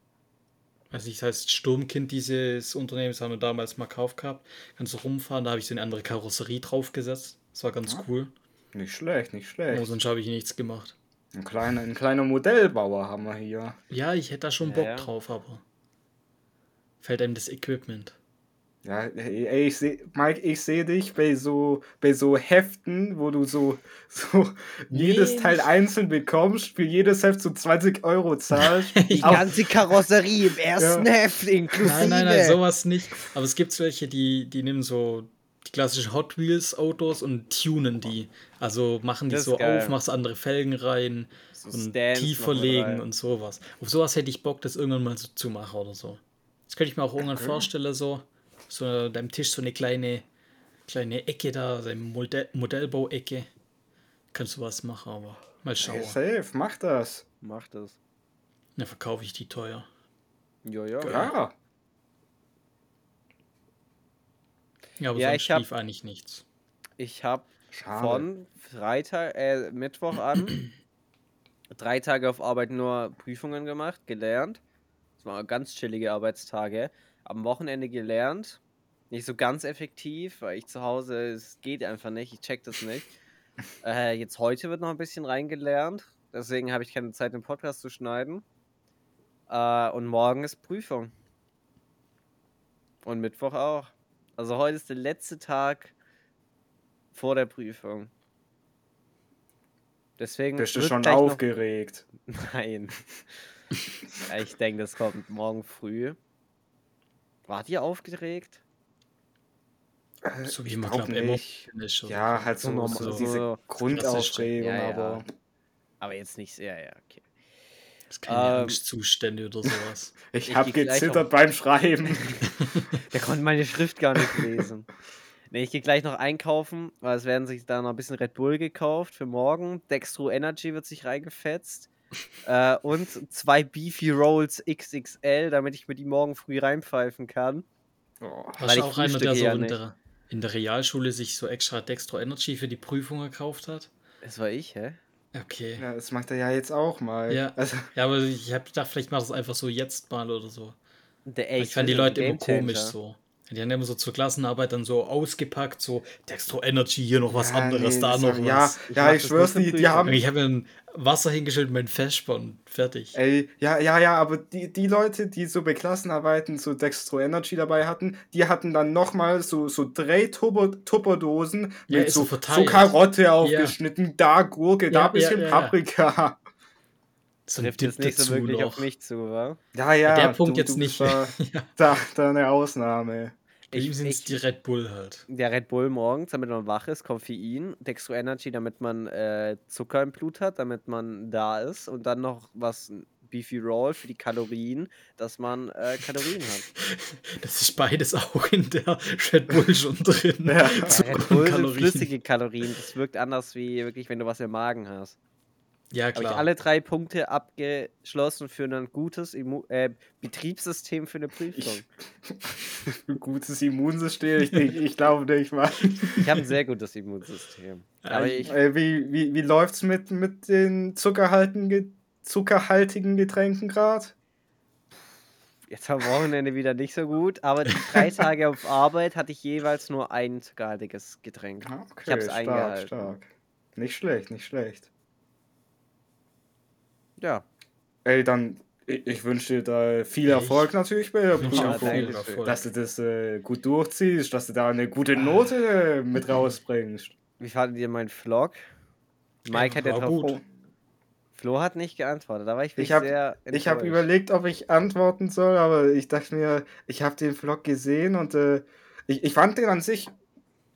Also das heißt Sturmkind dieses Unternehmens haben wir damals mal gekauft gehabt. Kannst du rumfahren, da habe ich so eine andere Karosserie draufgesetzt. Das war ganz Ja. cool. Nicht schlecht, nicht Oh, schlecht. sonst habe ich nichts gemacht. Ein kleiner, ein kleiner Modellbauer haben wir hier. Ja, ich hätte da schon Ja, Bock ja. drauf, aber fällt einem das Equipment. Ja, ey, ich seh, Mike, ich sehe dich bei so, bei so Heften, wo du so, so jedes Nee, Teil nicht- einzeln bekommst, für jedes Heft so 20 Euro zahlst. Die ganze Karosserie im ersten Ja. Heft inklusive. Nein, nein, nein, sowas nicht. Aber es gibt welche, die, die nehmen so die klassischen Hot Wheels Autos und tunen die. Also machen die so geil. auf, machst andere Felgen rein So und Stands tiefer legen rein. und sowas. Auf sowas hätte ich Bock, das irgendwann mal so zu machen oder so. Das könnte ich mir auch irgendwann Okay. vorstellen, so, so an deinem Tisch so eine kleine, kleine Ecke da, so eine Modell Modellbauecke. Kannst du was machen, aber mal schauen. safe, mach das. Mach das. Dann verkaufe ich die teuer. Ja, ja. Ja. Ja, aber Ja, sonst ich hab- lief eigentlich nichts. Ich habe von Freitag, äh, Mittwoch an drei Tage auf Arbeit nur Prüfungen gemacht, gelernt. Das waren ganz chillige Arbeitstage. Am Wochenende gelernt. Nicht so ganz effektiv, weil ich zu Hause, es geht einfach nicht, ich check das nicht. äh, jetzt heute wird noch ein bisschen reingelernt. Deswegen habe ich keine Zeit, den Podcast zu schneiden. Äh, und morgen ist Prüfung. Und Mittwoch auch. Also heute ist der letzte Tag vor der Prüfung. Deswegen. Bist du schon gleich noch- aufgeregt? Nein. Ich denke, das kommt morgen früh. Wart ihr aufgeregt? Äh, So wie ich man glaub glaubt, immer. nicht. Schon- Ja, halt so, normal- so so- diese Grundaufregung, Ja, ja. aber Aber jetzt nicht sehr, ja, okay. Das ist keine Ähm, Angstzustände oder sowas. ich Ich habe gezittert beim Schreiben. Der konnte meine Schrift gar nicht lesen. Ne, ich gehe gleich noch einkaufen, weil es werden sich da noch ein bisschen Red Bull gekauft für morgen. Dextro Energy wird sich reingefetzt. Äh, und zwei Beefy Rolls XXL, damit ich mir die morgen früh reinpfeifen kann. Oh. Weil du auch einer, der so ja in nicht. der, in der Realschule sich so extra Dextro Energy für die Prüfung gekauft hat? Das war ich, hä? Okay. Ja, das macht er ja jetzt auch mal. Ja. Also, Ja, aber ich habe gedacht, vielleicht macht das einfach so jetzt mal oder so. Der, ey, ich fand die Leute immer komisch so. Die haben immer so zur Klassenarbeit dann so ausgepackt, so Dextro Energy, hier noch was ja, anderes, nee, da das- noch ja, was. Ich ja, ich das schwör's dir, die Prüfung. haben. Ich habe ein Wasser hingestellt, mein und fertig. Ey, ja, ja, ja, aber die, die Leute, die so bei Klassenarbeiten so Dextro Energy dabei hatten, die hatten dann nochmal so, so drei Tupper, Tupperdosen Ja, mit so, so so. Karotte aufgeschnitten, da Gurke, da Ja, ein bisschen ja, ja, ja. Paprika. So Trifft jetzt nicht so wirklich noch. auf mich zu, wa? Ja, ja. Der Punkt du, jetzt du nicht da, da eine Ausnahme. Ihm sind die Red Bull halt. Der Red Bull morgens, damit man wach ist, Koffein, Dextro Energy, damit man äh, Zucker im Blut hat, damit man da ist und dann noch was Beefy Roll für die Kalorien, dass man äh, Kalorien hat. Das ist beides auch in der Red Bull schon drin. Ja. Red Bull sind flüssige Kalorien, das wirkt anders wie wirklich, wenn du was im Magen hast. Ja, Habe ich klar. alle drei Punkte abgeschlossen für ein gutes Immu äh, Betriebssystem für eine Prüfung. Ich, ein gutes Immunsystem. Ich, ich, ich glaube nicht, Mann. Ich habe ein sehr gutes Immunsystem. Aber ich, Äh, wie, wie, wie läuft's mit, mit den zuckerhaltigen, zuckerhaltigen Getränken gerade? jetzt am Wochenende wieder nicht so gut, aber die drei Tage auf Arbeit hatte ich jeweils nur ein zuckerhaltiges Getränk. Ah, Okay, Ich hab's stark, eingehalten. stark. Nicht schlecht, nicht schlecht. Ja, Ey, dann, ich, ich wünsche dir da viel Erfolg natürlich bei der Prüfung. Dass du das äh, gut durchziehst, dass du da eine gute Note äh, mit rausbringst. wie fandet ihr meinen Vlog? Mike hat ja drauf. gut. Flo hat nicht geantwortet, da war ich wirklich Ich hab- sehr Ich habe enttäuscht. überlegt, ob ich antworten soll, aber ich dachte mir, ich habe den Vlog gesehen und äh, ich, ich fand den an sich,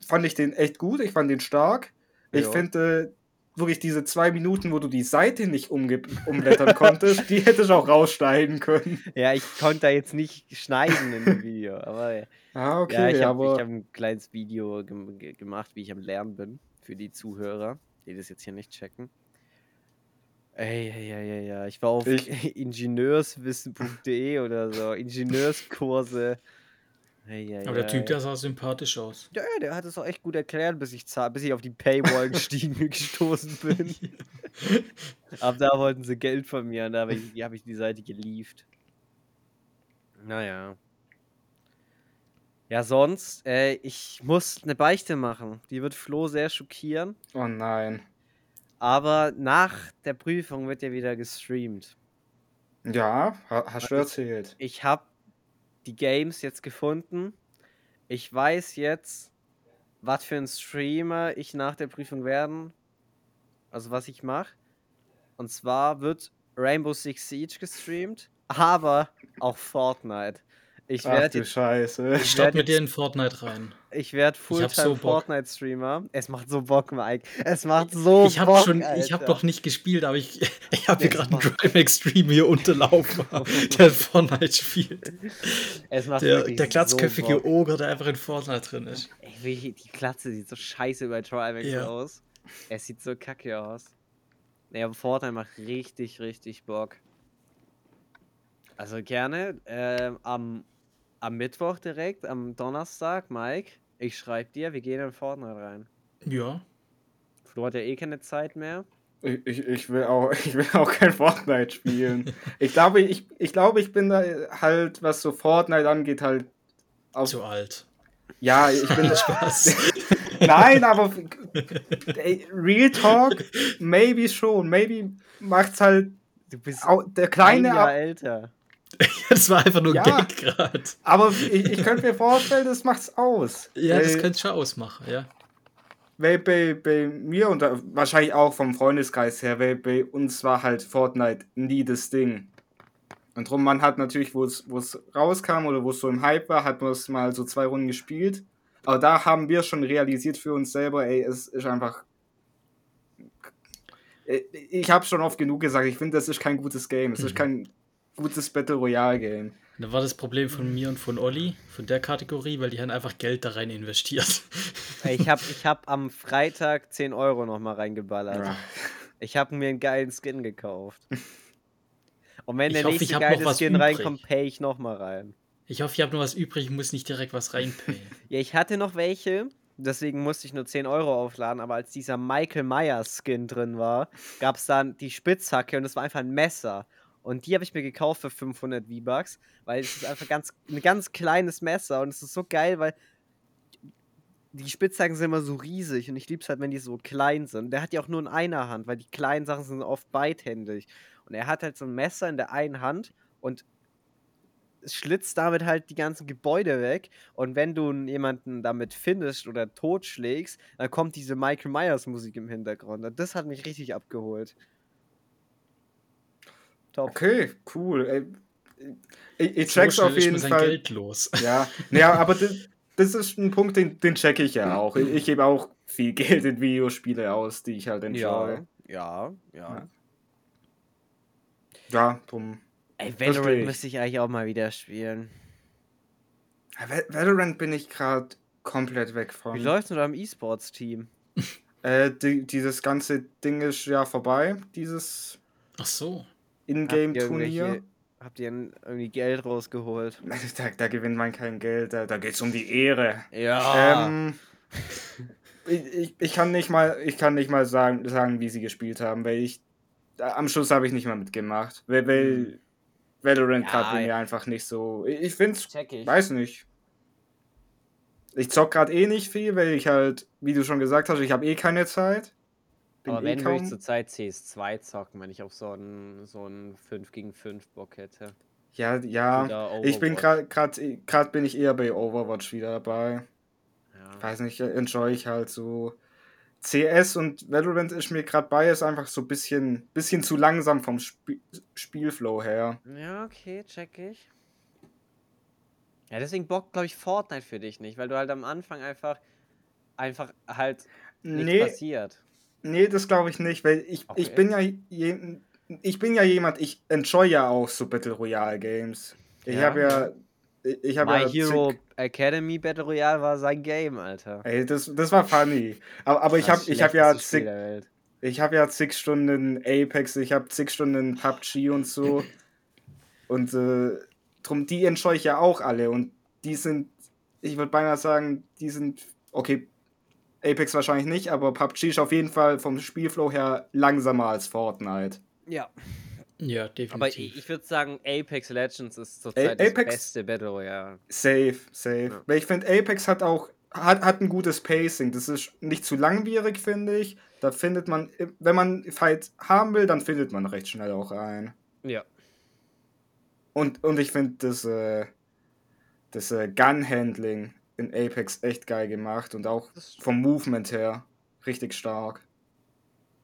fand ich den echt gut, ich fand den stark. Ich finde äh, wirklich diese zwei Minuten, wo du die Seite nicht umblättern konntest, die hätte ich auch rausschneiden können. Ja, ich konnte da jetzt nicht schneiden in dem Video, aber Ah, ja, okay, ich habe aber hab ein kleines Video gem ge gemacht, wie ich am Lernen bin, für die Zuhörer, die das jetzt hier nicht checken. Ey, ey, ey, ey, ja, ich war auf ingenieurswissen.de oder so, Ingenieurskurse. Ey, ey, Aber der Typ, der sah sympathisch aus. Ja, ja, der hat es auch echt gut erklärt, bis ich, zahl- bis ich auf die Paywall gestiegen gestoßen bin. Ab da wollten sie Geld von mir und da habe ich, hab ich die Seite geliefert. Naja. Ja, sonst, äh, ich muss eine Beichte machen. Die wird Flo sehr schockieren. oh nein. Aber nach der Prüfung wird ja wieder gestreamt. Ja, ha hast du erzählt. Ich habe die Games jetzt gefunden. Ich weiß jetzt, was für ein Streamer ich nach der Prüfung werden. Also was ich mache. Und zwar wird Rainbow Six Siege gestreamt, aber auch Fortnite. Ich werde Scheiße. Ich starte mit dir in Fortnite rein. Ich werd hab Fulltime so. Fortnite Streamer. Es macht so Bock, Mike. Es macht so ich habe Bock. schon, ich habe Alter. noch nicht gespielt, aber ich, ich habe hier gerade einen macht- Trimax-Stream hier unterlaufen, der Fortnite spielt. es macht Der, der glatzköpfige so. Oger, der einfach in Fortnite drin ist. Ey, die Klatze sieht so scheiße bei Trimax Ja. aus. Es sieht so kacke aus. Naja, Fortnite macht richtig, richtig Bock. Also gerne ähm, am, am Mittwoch direkt, am Donnerstag, Mike, ich schreibe dir, wir gehen in Fortnite rein. Ja. Flo hat ja eh keine Zeit mehr. Ich, ich, ich, will auch, ich will auch kein Fortnite spielen. ich, glaube, ich, ich glaube, ich bin da halt, was so Fortnite angeht, halt. Auf, Zu alt. ja, ich bin. Spaß. Nein, aber Real Talk, maybe schon. Maybe macht's halt Du bist au- der ein kleine. Jahr Ab, älter. Das war einfach nur Ja. Gag gerade. aber ich, ich könnte mir vorstellen, das macht's aus. Ja, das Weil- könnte schon ausmachen, ja. Weil bei, bei mir und wahrscheinlich auch vom Freundeskreis her, weil bei uns war halt Fortnite nie das Ding. Und drum, man hat natürlich, wo es rauskam oder wo es so im Hype war, hat man es mal so zwei Runden gespielt. Aber da haben wir schon realisiert für uns selber, ey, es ist einfach. Äh, Ich habe schon oft genug gesagt, ich finde, das ist kein gutes Game. Es ist Mhm. kein gutes Battle Royale Game. Da war das Problem von mir und von Olli, von der Kategorie, weil die haben einfach Geld da rein investiert. Ich habe ich hab am Freitag 10 Euro nochmal reingeballert. Ja. Ich habe mir einen geilen Skin gekauft. Und wenn Ich der hoffe, nächste geile Skin übrig. reinkommt, pay ich nochmal rein. Ich hoffe, ich habe noch was übrig, ich muss nicht direkt was reinpayen. Ja, ich hatte noch welche, deswegen musste ich nur 10 Euro aufladen, aber als dieser Michael Myers Skin drin war, gab es dann die Spitzhacke und es war einfach ein Messer. Und die habe ich mir gekauft für 500 V-Bucks, weil es ist einfach ganz, ein ganz kleines Messer und es ist so geil, weil die Spitzhacken sind immer so riesig und ich liebe es halt, wenn die so klein sind. Der hat die auch nur in einer Hand, weil die kleinen Sachen sind oft beidhändig. Und er hat halt so ein Messer in der einen Hand und schlitzt damit halt die ganzen Gebäude weg. Und wenn du jemanden damit findest oder totschlägst, dann kommt diese Michael Myers Musik im Hintergrund. Und das hat mich richtig abgeholt. Top. Okay, cool. Ey, Ich, ich So check's schnell auf ist jeden sein Fall. Geld los. Ja, ja aber das, das ist ein Punkt, den, den checke ich ja auch. Ich, ich gebe auch viel Geld in Videospiele aus, die ich halt enjoy. Ja, ja, ja. Ja. Ja, drum. Ey, Valorant ich. müsste ich eigentlich auch mal wieder spielen. Val- Valorant bin ich gerade komplett weg von. Wie läuft's mit eurem E-Sports-Team? Äh, die, dieses ganze Ding ist ja vorbei, dieses Ach so. Ingame-Turnier. habt ihr denn irgendwie Geld rausgeholt? Da, da gewinnt man kein Geld, da, da geht es um die Ehre. Ja. Ähm, ich, ich, ich kann nicht mal, ich kann nicht mal sagen, sagen, wie sie gespielt haben, weil ich am Schluss habe ich nicht mal mitgemacht. Weil, weil Valorant Ja, gerade bei ja. mir einfach nicht so. Ich, ich finde Check ich. weiß nicht. Ich zock gerade eh nicht viel, weil ich halt, wie du schon gesagt hast, ich habe eh keine Zeit. Bin Aber eh wenn würde ich zurzeit CS2 zocken, wenn ich auf so einen so einen 5 gegen 5 Bock hätte. Ja, ja. Ich bin gerade gerade bin ich eher bei Overwatch wieder dabei. Ja. Weiß nicht, enjoy ich halt so. CS und Valorant ist mir gerade bei, ist einfach so ein bisschen, bisschen zu langsam vom Sp Spielflow her. ja, okay, check ich. Ja, deswegen bockt, glaube ich, Fortnite für dich nicht, weil du halt am Anfang einfach einfach halt nichts Nee, passiert. Nee, das glaube ich nicht, weil ich, ich Okay. bin ja je, ich bin ja jemand, ich enjoy ja auch so Battle Royale Games. Ich Ja. habe ja ich, ich habe My ja Hero Academy Battle Royale war sein Game, Alter. Ey, das, das war funny. Aber, aber ich habe ich hab ja zig, ich habe ja zig Stunden Apex, ich habe zig Stunden PUBG und so. und äh, drum, die enjoy ich ja auch alle. Und die sind, ich würde beinahe sagen, die sind, okay, Apex wahrscheinlich nicht, aber PUBG ist auf jeden Fall vom Spielflow her langsamer als Fortnite. Ja. Ja, definitiv. Aber ich, ich würde sagen, Apex Legends ist zurzeit A- das Apex- beste Battle Royale. Safe, safe. Ja. Weil ich finde, Apex hat auch hat, hat ein gutes Pacing. Das ist nicht zu langwierig, finde ich. Da findet man, wenn man Fight haben will, dann findet man recht schnell auch ein. Ja. Und, und ich finde das, äh, das äh, Gun-Handling in Apex echt geil gemacht und auch vom Movement her richtig stark.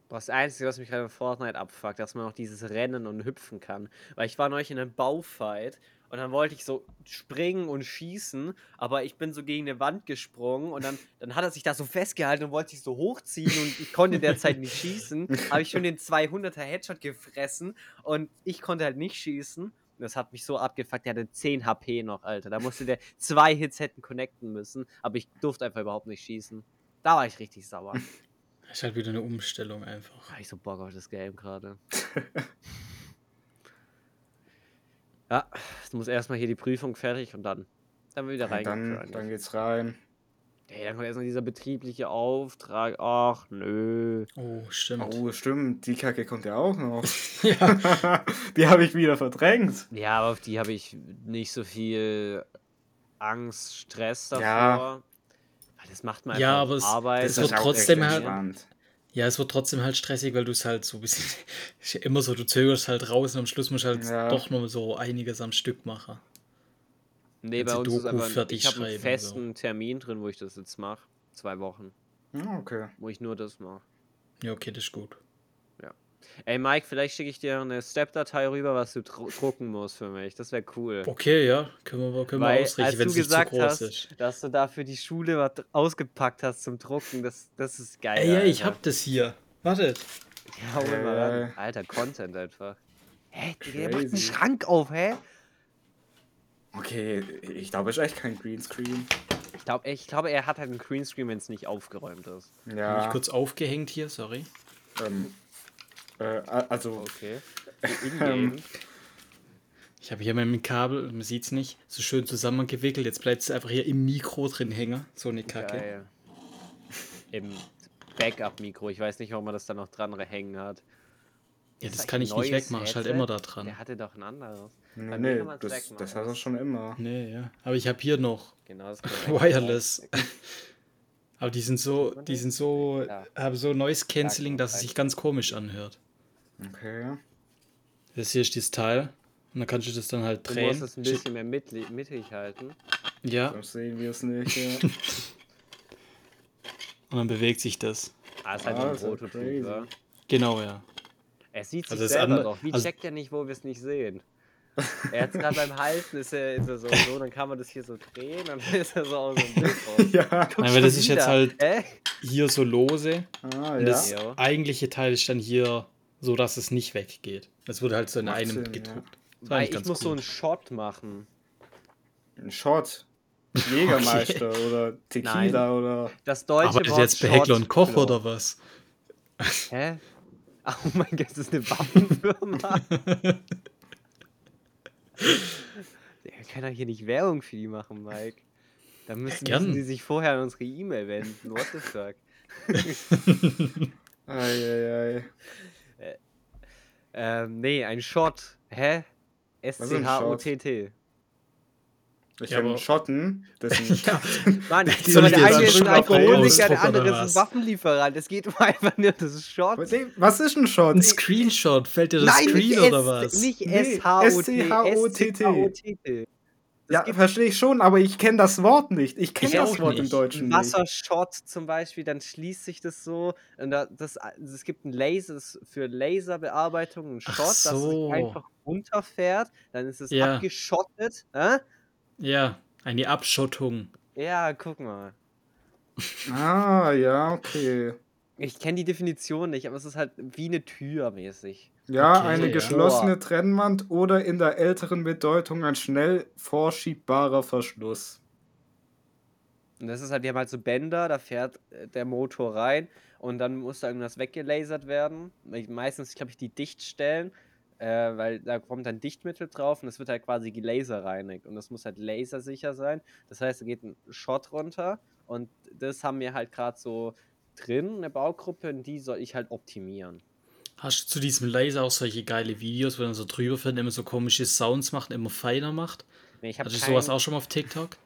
das Einzige, was mich gerade in Fortnite abfuckt, dass man auch dieses Rennen und Hüpfen kann. Weil ich war neulich in einem Baufight und dann wollte ich so springen und schießen, aber ich bin so gegen eine Wand gesprungen und dann, dann hat er sich da so festgehalten und wollte sich so hochziehen und ich konnte derzeit nicht schießen. Habe ich schon den 200er Headshot gefressen und ich konnte halt nicht schießen. Das hat mich so abgefuckt. Der hatte 10 HP noch, Alter. Da musste der zwei Hits hätten connecten müssen, aber ich durfte einfach überhaupt nicht schießen. Da war ich richtig sauer. ist halt wieder eine Umstellung einfach. Habe ich so Bock auf das Game gerade. ja, es muss erstmal hier die Prüfung fertig und dann. Dann wieder rein. dann, dann geht's rein. Hey, dann kommt erstmal dieser betriebliche Auftrag. Ach, nö. Oh, stimmt. Oh, stimmt, die Kacke kommt ja auch noch. Ja. die habe ich wieder verdrängt. Ja, aber auf die habe ich nicht so viel Angst, Stress davor. Ja. Weil das macht man Ja, einfach aber es- Arbeit. es wird trotzdem halt-. Ja, es wird trotzdem halt stressig, weil du es halt so ein bisschen. immer so, du zögerst halt raus und am Schluss musst du halt Ja. doch noch so einiges am Stück machen. Nee, bei uns ist Doku einfach. fertig Ich habe einen festen Termin drin, wo ich das jetzt mache. Zwei Wochen. Ja, okay. Wo ich nur das mache. Ja, okay, das ist gut. Ey Mike, vielleicht schicke ich dir eine Step-Datei rüber, was du dru- drucken musst für mich. Das wäre cool. Okay, ja, können wir, können wir Weil, ausrichten, als wenn du es nicht zu gesagt groß hast, ist. dass du da für die Schule was ausgepackt hast zum Drucken, das, das ist geil. Ey, ja, ich hab das hier. Wartet. Ja, hol mal ran. Äh. Alter, Content einfach. Hä? Digga, der macht einen. Schrank auf, hä? Okay, ich glaube, es ist echt kein Greenscreen. Ich glaube, ich glaube, er hat halt einen Greenscreen, wenn es nicht aufgeräumt ist. Bin Ja, ich kurz aufgehängt hier, sorry. ähm, äh, also, Okay. Ähm. Ich habe hier mein Kabel, man sieht's nicht, so schön zusammengewickelt. Jetzt bleibt es einfach hier im Mikro drin hängen. So eine Kacke. Geil. Im Backup-Mikro. Ich weiß nicht, warum man das da noch dran hängen hat. Ja, das kann ich nicht wegmachen, ist halt immer da dran. Der hatte doch ein anderes. nee, nee, das, das hat er schon immer. Nee, ja. Aber ich habe hier noch Genau, Wireless. Aber die sind so, die sind so, Ja. haben so Noise Cancelling, dass es sich ganz komisch anhört. Okay. Das hier ist das Teil. Und dann kannst du das dann halt Du drehen. musst es ein bisschen mehr mittig, mittig halten. Ja, So sehen wir es nicht. Ja. und dann bewegt sich das. Ah, ist halt Ah, ein Prototyp? Genau, ja. Er sieht sich Also das selber andere- doch. Wie also- checkt er nicht, wo wir es nicht sehen? Er hat gerade beim Halten, ist er, ist er so, so, dann kann man das hier so drehen, dann ist er so aus dem Bild raus. ja. Nein, weil das ist jetzt wieder. halt- Hä? Hier so lose. Ah, Und ja. das Ja. eigentliche Teil ist dann hier so, dass es nicht weggeht. Das wurde halt so in Macht einem Sinn, ja. gedruckt. War Weil ich muss so cool. einen Shot machen. Ein Shot. Jägermeister oder Tequila oder. Das deutsche Arbeitet Wort jetzt bei Heckler und Koch Shotflow. oder was? Hä? Oh mein Gott, das ist eine Waffenfirma. Wir können doch hier nicht Werbung für die machen, Mike. Da müssen, müssen sie sich vorher an unsere E-Mail wenden. What the fuck? Eieiei. Ähm, nee, ein Shot. Hä? S-C-H-O-T-T. Ich Ja, habe Schotten. Dessen ja, Mann, Die so der eine ist ein Alkoholiker, der andere ist ein was? Waffenlieferant. Es geht um einfach nur das Shot. Was ist ein Shot? ein Screenshot. Fällt dir das Nein, Screen nicht, oder S, was? nicht Nee, S-H-O-T. S-C-H-O-T-T. S-C-H-O-T-T. Ja, verstehe ich schon, aber ich kenne das Wort nicht. Ich kenne das Wort im nicht. Deutschen nicht. Wassershot zum Beispiel, dann schließt sich das so. Das, es gibt ein Laser das ist für Laserbearbeitung, ein Shot, es einfach runterfährt. Dann ist es abgeschottet. Äh? Ja, eine Abschottung. Ja, guck mal. Ah, ja, okay. Ich kenne die Definition nicht, aber es ist halt wie eine Tür mäßig. Ja, Okay, eine ja. geschlossene Trennwand oder in der älteren Bedeutung ein schnell vorschiebbarer Verschluss. Und das ist halt, die haben halt so Bänder, da fährt äh, der Motor rein und dann muss da irgendwas weggelasert werden. Me- Meistens, glaube ich, die Dichtstellen, äh, weil da kommt dann Dichtmittel drauf und es wird halt quasi gelaserreinigt und das muss halt lasersicher sein. Das heißt, da geht ein Shot runter und das haben wir halt gerade so drin, eine Baugruppe, und die soll ich halt optimieren. Hast du zu diesem Laser auch solche geile Videos, wo dann so drüber fährt, immer so komische Sounds macht, immer feiner macht? Nee, ich habe Hast du sowas auch schon mal auf TikTok?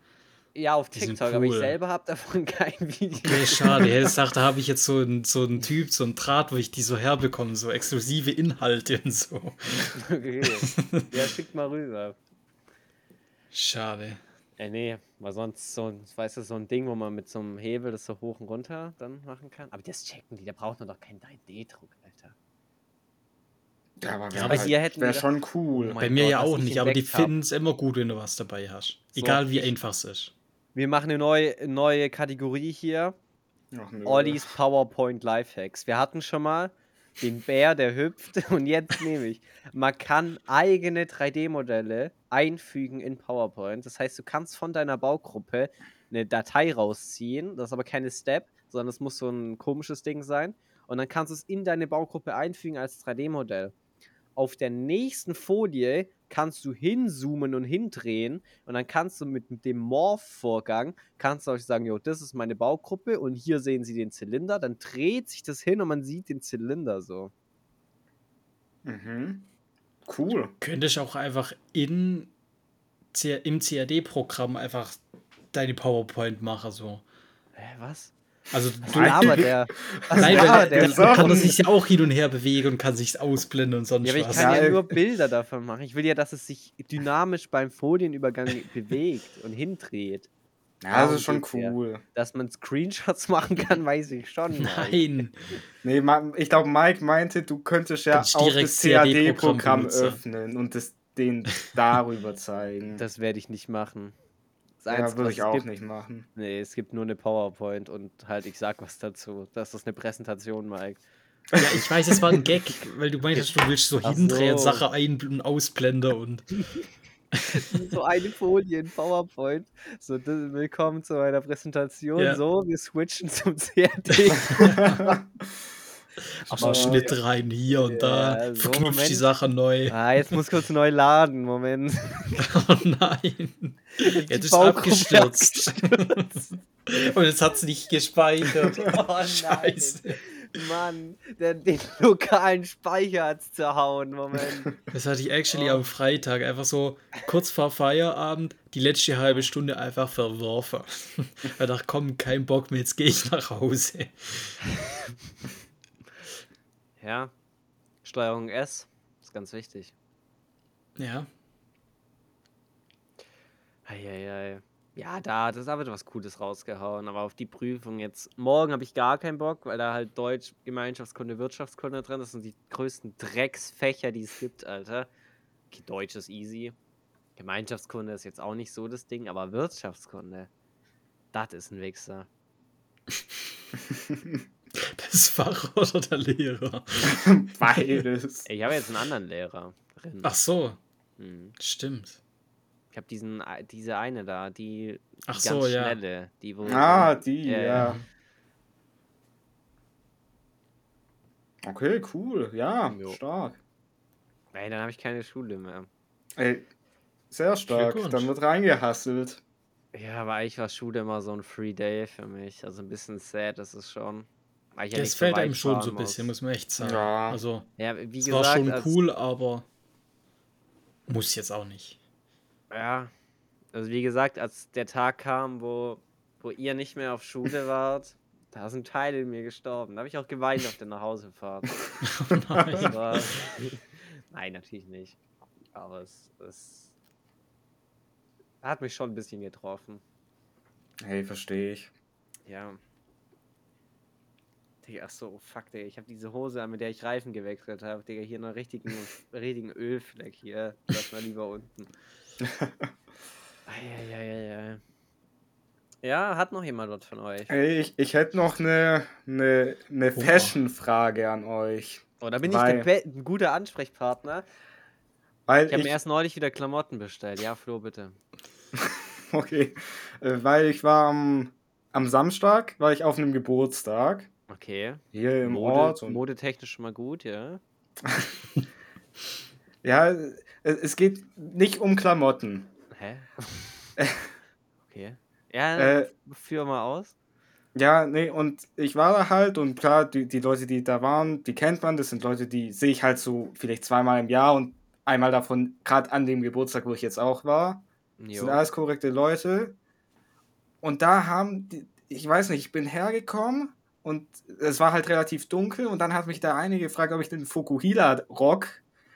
Ja, auf Die TikTok, aber ich cool. selber habe davon kein Video. Okay, schade. Ich dachte, da habe ich jetzt so einen so einen Typ, so einen Draht, wo ich die so herbekomme, so exklusive Inhalte und so. Okay. Ja, schickt mal rüber. Schade. Ja, nee, weil sonst so ein, weißt du, so ein Ding, wo man mit so einem Hebel das so hoch und runter dann machen kann. Aber das checken die, da braucht man doch keinen 3D-Druck, Alter. Ja, aber, Ja, aber hier hätten wär wir- schon cool. Oh Bei mir Gott, ja auch ich nicht, aber die finden es immer gut, wenn du was dabei hast. So, Egal wie einfach es ist. Wir machen eine neue, neue Kategorie hier. Ach, nö. Ollis PowerPoint Lifehacks. Wir hatten schon mal den Bär, der hüpft. Und jetzt nehme ich. Man kann eigene 3D-Modelle einfügen in PowerPoint. Das heißt, du kannst von deiner Baugruppe eine Datei rausziehen. Das ist aber keine Step, sondern es muss so ein komisches Ding sein. Und dann kannst du es in deine Baugruppe einfügen als 3D-Modell. Auf der nächsten Folie kannst du hinzoomen und hindrehen und dann kannst du mit dem Morph-Vorgang kannst du euch sagen, jo, das ist meine Baugruppe und hier sehen Sie den Zylinder, dann dreht sich das hin und man sieht den Zylinder so. Mhm. Cool. Könnte ich auch einfach in, C- im CAD-Programm einfach deine PowerPoint machen, so. Hä, was? Also Was du, labert der? Was Nein, labert der, der? der kann sich ja auch hin und her bewegen und kann sich ausblenden und sonst Ja, aber ich was. kann ja, Ja, nur Bilder davon machen. Ich will ja, dass es sich dynamisch beim Folienübergang bewegt und hindreht. Ja, das ist schon geht's ja. cool. Dass man Screenshots machen kann, weiß ich schon. Nein. Nee, ich glaube, Mike meinte, du könntest ja auch das CAD-Programm öffnen und das den darüber zeigen. Das werde ich nicht machen. Das ja, würde ich es auch gibt, nicht machen. Nee, es gibt nur eine PowerPoint und halt, ich sag was dazu. Das ist eine Präsentation, Mike. Ja, ich weiß, es war ein Gag, weil du meintest, du willst so Ach hindrehen, so. Sache ein- und ausblenden und. so eine Folie in PowerPoint. So, das, willkommen zu meiner Präsentation. Ja. So, wir switchen zum CAD. Mach mal Schnitt rein hier und da, Ja, so, verknüpft die Moment. Sache neu. ah, jetzt muss kurz neu laden. Moment. Oh nein. Jetzt die ist Baugruppe abgestürzt. und jetzt hat es nicht gespeichert. Oh nein. Scheiße. Mann, der, den lokalen Speicher hat's zerhauen. Moment. Das hatte ich actually Oh. am Freitag einfach so kurz vor Feierabend die letzte halbe Stunde einfach verworfen. Weil da komm, kein Bock mehr, jetzt gehe ich nach Hause. Ja. Steuerung S ist ganz wichtig. Ja. Eieiei. Ja, da, das da wird was Cooles rausgehauen, aber auf die Prüfung jetzt. Morgen habe ich gar keinen Bock, weil da halt Deutsch, Gemeinschaftskunde, Wirtschaftskunde drin ist. Das sind die größten Drecksfächer, die es gibt, Alter. Okay, Deutsch ist easy. Gemeinschaftskunde ist jetzt auch nicht so das Ding, aber Wirtschaftskunde, das ist ein Wichser. Das Fach oder der Lehrer? Beides. Ich habe jetzt einen anderen Lehrer drin. Ach so, Hm. stimmt. Ich habe diesen, diese eine da, die, die Ach ganz so, ja. schnelle, die wo. Ah, die, Ja, ja. Okay, cool. Ja, Jo. stark. Ey, dann habe ich keine Schule mehr. Ey, Sehr stark. Dann wird reingehasselt. Ja, aber eigentlich war Schule immer so ein Free Day für mich. Also ein bisschen sad ist es schon. Weil ja Das so fällt weit einem schon so ein bisschen, muss. man echt sagen. Ja. Also, Ja, wie es gesagt, war schon als, cool, aber muss jetzt auch nicht. Ja, also wie gesagt, als der Tag kam, wo, wo ihr nicht mehr auf Schule wart, da sind Teile in mir gestorben. Da habe ich auch geweint auf der Nachhausefahrt. Oh nein. War- Nein, natürlich nicht. Aber es, es hat mich schon ein bisschen getroffen. Hey, verstehe ich. Ja. Digga, ach so, fuck, Digga. Ich habe diese Hose an, mit der ich Reifen gewechselt habe. Digga, hier einen richtigen, richtigen Ölfleck hier. Lass mal lieber unten. Eieieiei. Ja, hat noch jemand was von euch? Ich, ich hätte noch eine, eine, eine. Fashion-Frage an euch. Oh, da bin Weil- ich der ein guter Ansprechpartner. Weil Ich habe mir erst neulich wieder Klamotten bestellt. Ja, Flo, bitte. okay, äh, weil ich war am, am Samstag, war ich auf einem Geburtstag Okay. hier im Mode, Ort. Und, modetechnisch schon mal gut, ja. ja, es, geht nicht um Klamotten. Hä? okay. Ja, Äh, führ mal aus. Ja, nee, und ich war da halt und klar, die, die Leute, die da waren, die kennt man, das sind Leute, die sehe ich halt so vielleicht zweimal im Jahr und einmal davon gerade an dem Geburtstag, wo ich jetzt auch war. Das Jo. sind alles korrekte Leute. Und da haben, die, ich weiß nicht, ich bin hergekommen und es war halt relativ dunkel und dann hat mich da eine gefragt, ob ich den Fukuhila-Rock,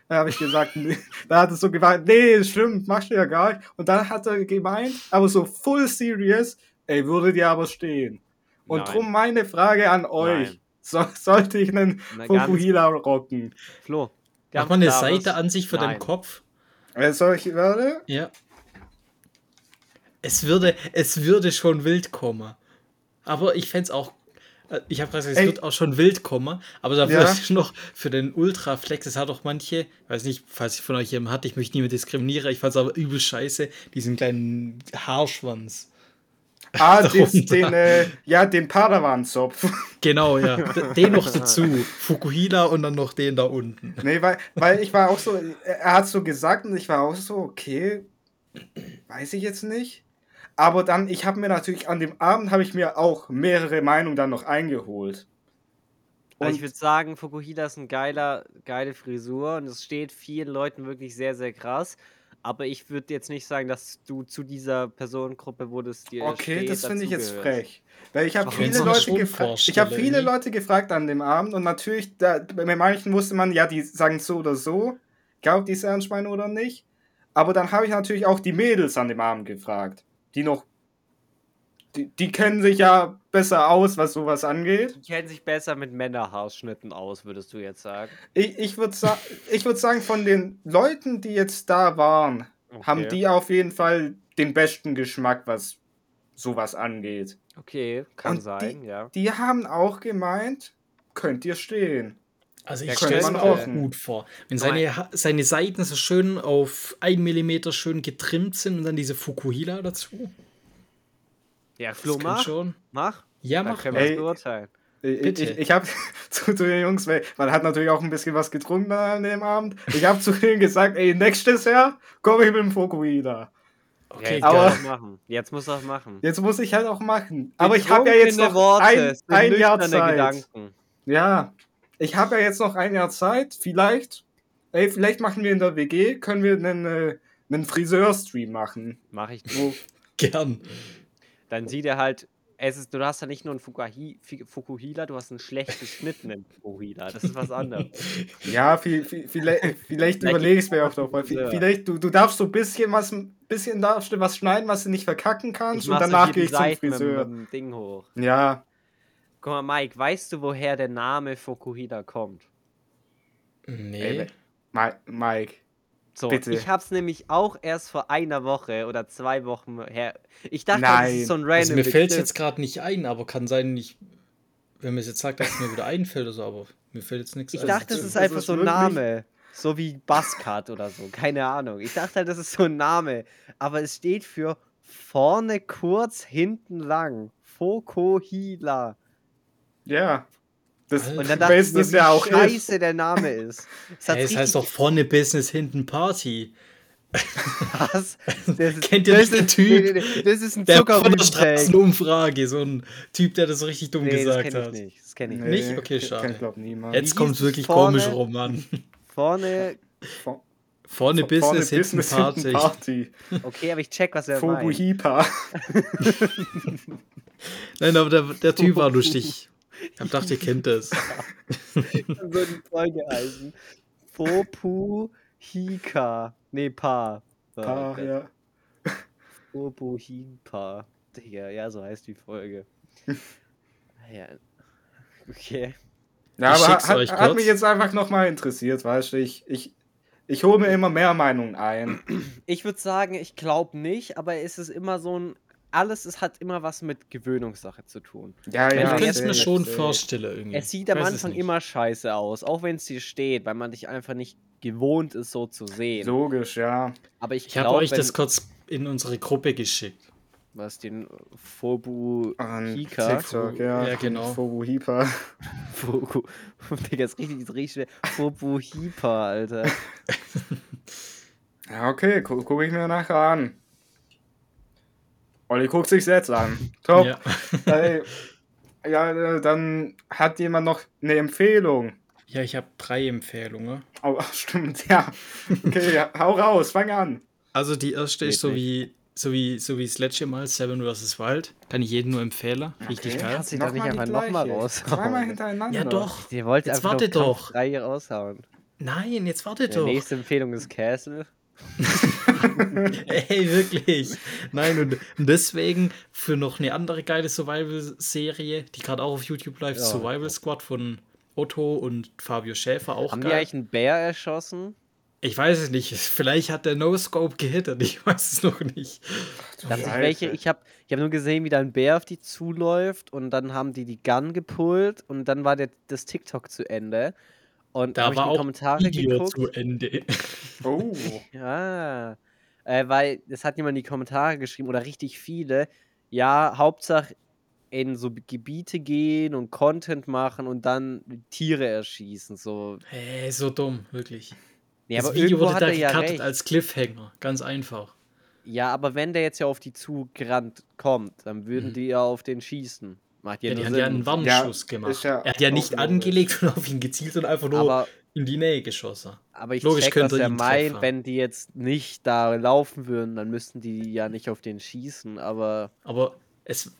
da habe ich gesagt, nee, da hat es so gemeint, nee, stimmt, machst du ja gar nicht. Und dann hat er gemeint, aber so full serious, ey, würde dir aber stehen. Und Nein. drum meine Frage an euch, so, sollte ich einen Na, Fukuhila rocken? Flo. Macht ganz man eine Seite an sich für Nein. deinen Kopf? Äh, soll ich, warte? Ja. Es würde, es würde schon wild kommen. Aber ich fände es auch. Äh, Ich habe gesagt, es wird auch schon wild kommen, aber da Ja. ich noch für den Ultraflex, es hat auch manche, weiß nicht, falls ich von euch jemand hat, ich möchte niemand diskriminieren, ich fand es aber übel scheiße, diesen kleinen Haarschwanz. Ah, Darunter. den, äh, ja, den Padawan-Zopf. Genau, ja. Den noch dazu. Fukuhila und dann noch den da unten. Nee, weil, weil ich war auch so, er hat so gesagt und ich war auch so, okay, weiß ich jetzt nicht. Aber dann, ich habe mir natürlich, an dem Abend habe ich mir auch mehrere Meinungen dann noch eingeholt. Also Und- ich würde sagen, Fukuhila ist ein geiler, geile Frisur und es steht vielen Leuten wirklich sehr, sehr krass. Aber ich würde jetzt nicht sagen, dass du zu dieser Personengruppe, wo das dir Okay, steht, das finde ich jetzt frech. Weil ich habe viele Leute gefragt. Ich habe viele. Leute gefragt an dem Abend und natürlich, da, bei manchen wusste man, ja, die sagen so oder so. Glaubt die es ernst meinen oder nicht. Aber dann habe ich natürlich auch die Mädels an dem Abend gefragt. Die noch. Die, die kennen sich ja besser aus, was sowas angeht. Die kennen sich besser mit Männerhaarschnitten aus, würdest du jetzt sagen. Ich, ich würde sa ich würd sagen, von den Leuten, die jetzt da waren, haben Okay. die auf jeden Fall den besten Geschmack, was sowas angeht. Okay, kann Und sein, die, ja. Die haben auch gemeint, könnt ihr stehen. Also Ja, ich stelle es mir auch. gut vor. Wenn seine, Ha- seine Seiten so schön auf 1 mm schön getrimmt sind und dann diese Fukuhila dazu. Ja, Flo, mach, schon. mach. Ja, Dann mach können wir Ey. beurteilen. Ich, Bitte. ich, ich habe zu, zu den Jungs, weil man hat natürlich auch ein bisschen was getrunken an dem Abend. Ich habe zu denen gesagt, ey, nächstes Jahr komme ich mit dem Fukuhila. Okay, jetzt aber- er machen. Jetzt muss er machen. Jetzt muss ich halt auch machen. Aber ich habe ja jetzt noch Worte, ein, ein Jahr Zeit. Gedanken. Ja, ich habe ja jetzt noch ein Jahr Zeit. Vielleicht, ey, vielleicht machen wir in der WG, können wir einen, äh, einen Friseur-Stream machen. Mach ich nicht. Wo, Gern. Dann sieht er halt, es ist, du hast ja nicht nur einen Fukuhi, Fukuhila, du hast einen schlecht geschnittenen Fukuhila. Das ist was anderes. ja, viel, viel, vielleicht, vielleicht überlege ich es mir auch noch, weil Ja. vielleicht, du, du darfst so ein bisschen was, ein bisschen darfst du was schneiden, was du nicht verkacken kannst Ich und mach so danach gehe ich zum mit, Friseur. mit dem Ding hoch. Ja, Guck mal, Mike, weißt du, woher der Name Fukuhila kommt? Nee. Ey, Mi- Mike. So, Bitte. ich hab's nämlich auch erst vor einer Woche oder zwei Wochen her. Ich dachte, das Nein. ist so ein random Also mir fällt jetzt gerade nicht ein, aber kann sein, ich, wenn mir es jetzt sagt, dass es mir wieder einfällt oder so, aber mir fällt jetzt nichts Ich ein. dachte, das ist das einfach ist so ein Name. So wie Buzzcut oder so. Keine Ahnung. Ich dachte halt, das ist so ein Name. Aber es steht für vorne kurz, hinten lang. Fokuhila. Ja. Das Und dann dachte ich Beste mir, ist wie ja auch scheiße der Name ist. Es hat Hey, es heißt doch vorne Business, hinten Party. Was? Das Kennt ihr nicht den ist, Typ? nee, nee, nee, das ist ein Der von der. Straßenumfrage, so ein Typ, der das so richtig dumm Nee, das gesagt kenn ich hat. nicht. Das kenn ich nicht. Nicht? Okay, schade. Jetzt kommt hieß wirklich vorne? komisch rum an. Vorne, Vor- Vorne vor- Business, vorne hinten Business, Party. hinten Party. okay, aber ich check, was er meint. Fobuhipa. Nein, aber der, der Typ war lustig. Ich hab gedacht, ihr kennt das. so die Folge heißen. Fopu Hika. Nee, Pa. Pa, ja. Fopu Hipa. Digga, ja, so heißt die Folge. ja. Okay. Ja, Ich aber schick's hat, euch hat mich jetzt einfach nochmal interessiert, weißt du, ich, ich, ich hole mir immer mehr Meinungen ein. Ich würde sagen, ich glaube nicht, aber es ist immer so ein. Alles es hat immer was mit Gewöhnungssache zu tun. Ja, ich ja. könnte es safe, mir schon safe. vorstellen irgendwie. Es sieht Ich am es Anfang immer scheiße aus, auch wenn es dir steht, weil man dich einfach nicht gewohnt ist, so zu sehen. Logisch, ja. Aber ich Ich habe euch das kurz in unsere Gruppe geschickt. was den Fobu Hika. TikTok, ja. Ja, genau. Fobuhipa. Fobu. Digga, ist richtig, ist richtig schwer. Fobu Hipa, Alter. Ja, okay, gu gucke ich mir nachher an. Olli guckt sich jetzt an. Top. Ja. Ey, ja, äh, dann hat jemand noch eine Empfehlung. ja, ich habe drei Empfehlungen. Oh, stimmt, ja. Okay, ja, hau raus, fang an. Also die erste ist so nicht. wie, so wie so wie das letzte Mal Seven vs. Wild. Kann ich jedem nur empfehlen. Richtig Okay. geil. Kannst du doch nicht Nochmal die einfach nochmal raushauen. Zweimal hintereinander. Ja doch. Ihr wollt Jetzt einfach warte doch. Drei raushauen. Nein, jetzt warte Die doch. nächste Empfehlung ist Castle. Ey, wirklich. Nein, und, deswegen für noch eine andere geile Survival-Serie, die gerade auch auf YouTube läuft, Ja. Survival Squad von Otto und Fabio Schäfer, auch Haben die geil. eigentlich einen Bär erschossen? Ich weiß es nicht. Vielleicht hat der No-Scope gehittet. Ich weiß es noch nicht. Dass ich welche, ich habe ich hab nur gesehen, wie da ein Bär auf die zuläuft und dann haben die die Gun gepullt und dann war der, das TikTok zu Ende. Und Da hab ich war in die auch Kommentare Video geguckt. zu Ende. Oh. Ja, äh, weil es hat jemand in die Kommentare geschrieben oder richtig viele. Ja, Hauptsache in so Gebiete gehen und Content machen und dann Tiere erschießen. So. Hey, so dumm, wirklich. Nee, das aber Video wurde hat da er ja gecuttet recht. als Cliffhanger. Ganz einfach. Ja, aber wenn der jetzt ja auf die zugerannt kommt, dann würden Mhm. die ja auf den schießen. Macht ja, Ja, die hat ja einen Warnschuss ist gemacht. ja er hat ja nicht logisch. angelegt und auf ihn gezielt und einfach nur aber, in die Nähe geschossen. aber ich Logisch check, was könnte er meint, treffen. wenn die jetzt nicht da laufen würden, dann müssten die ja nicht auf den schießen, aber Aber es,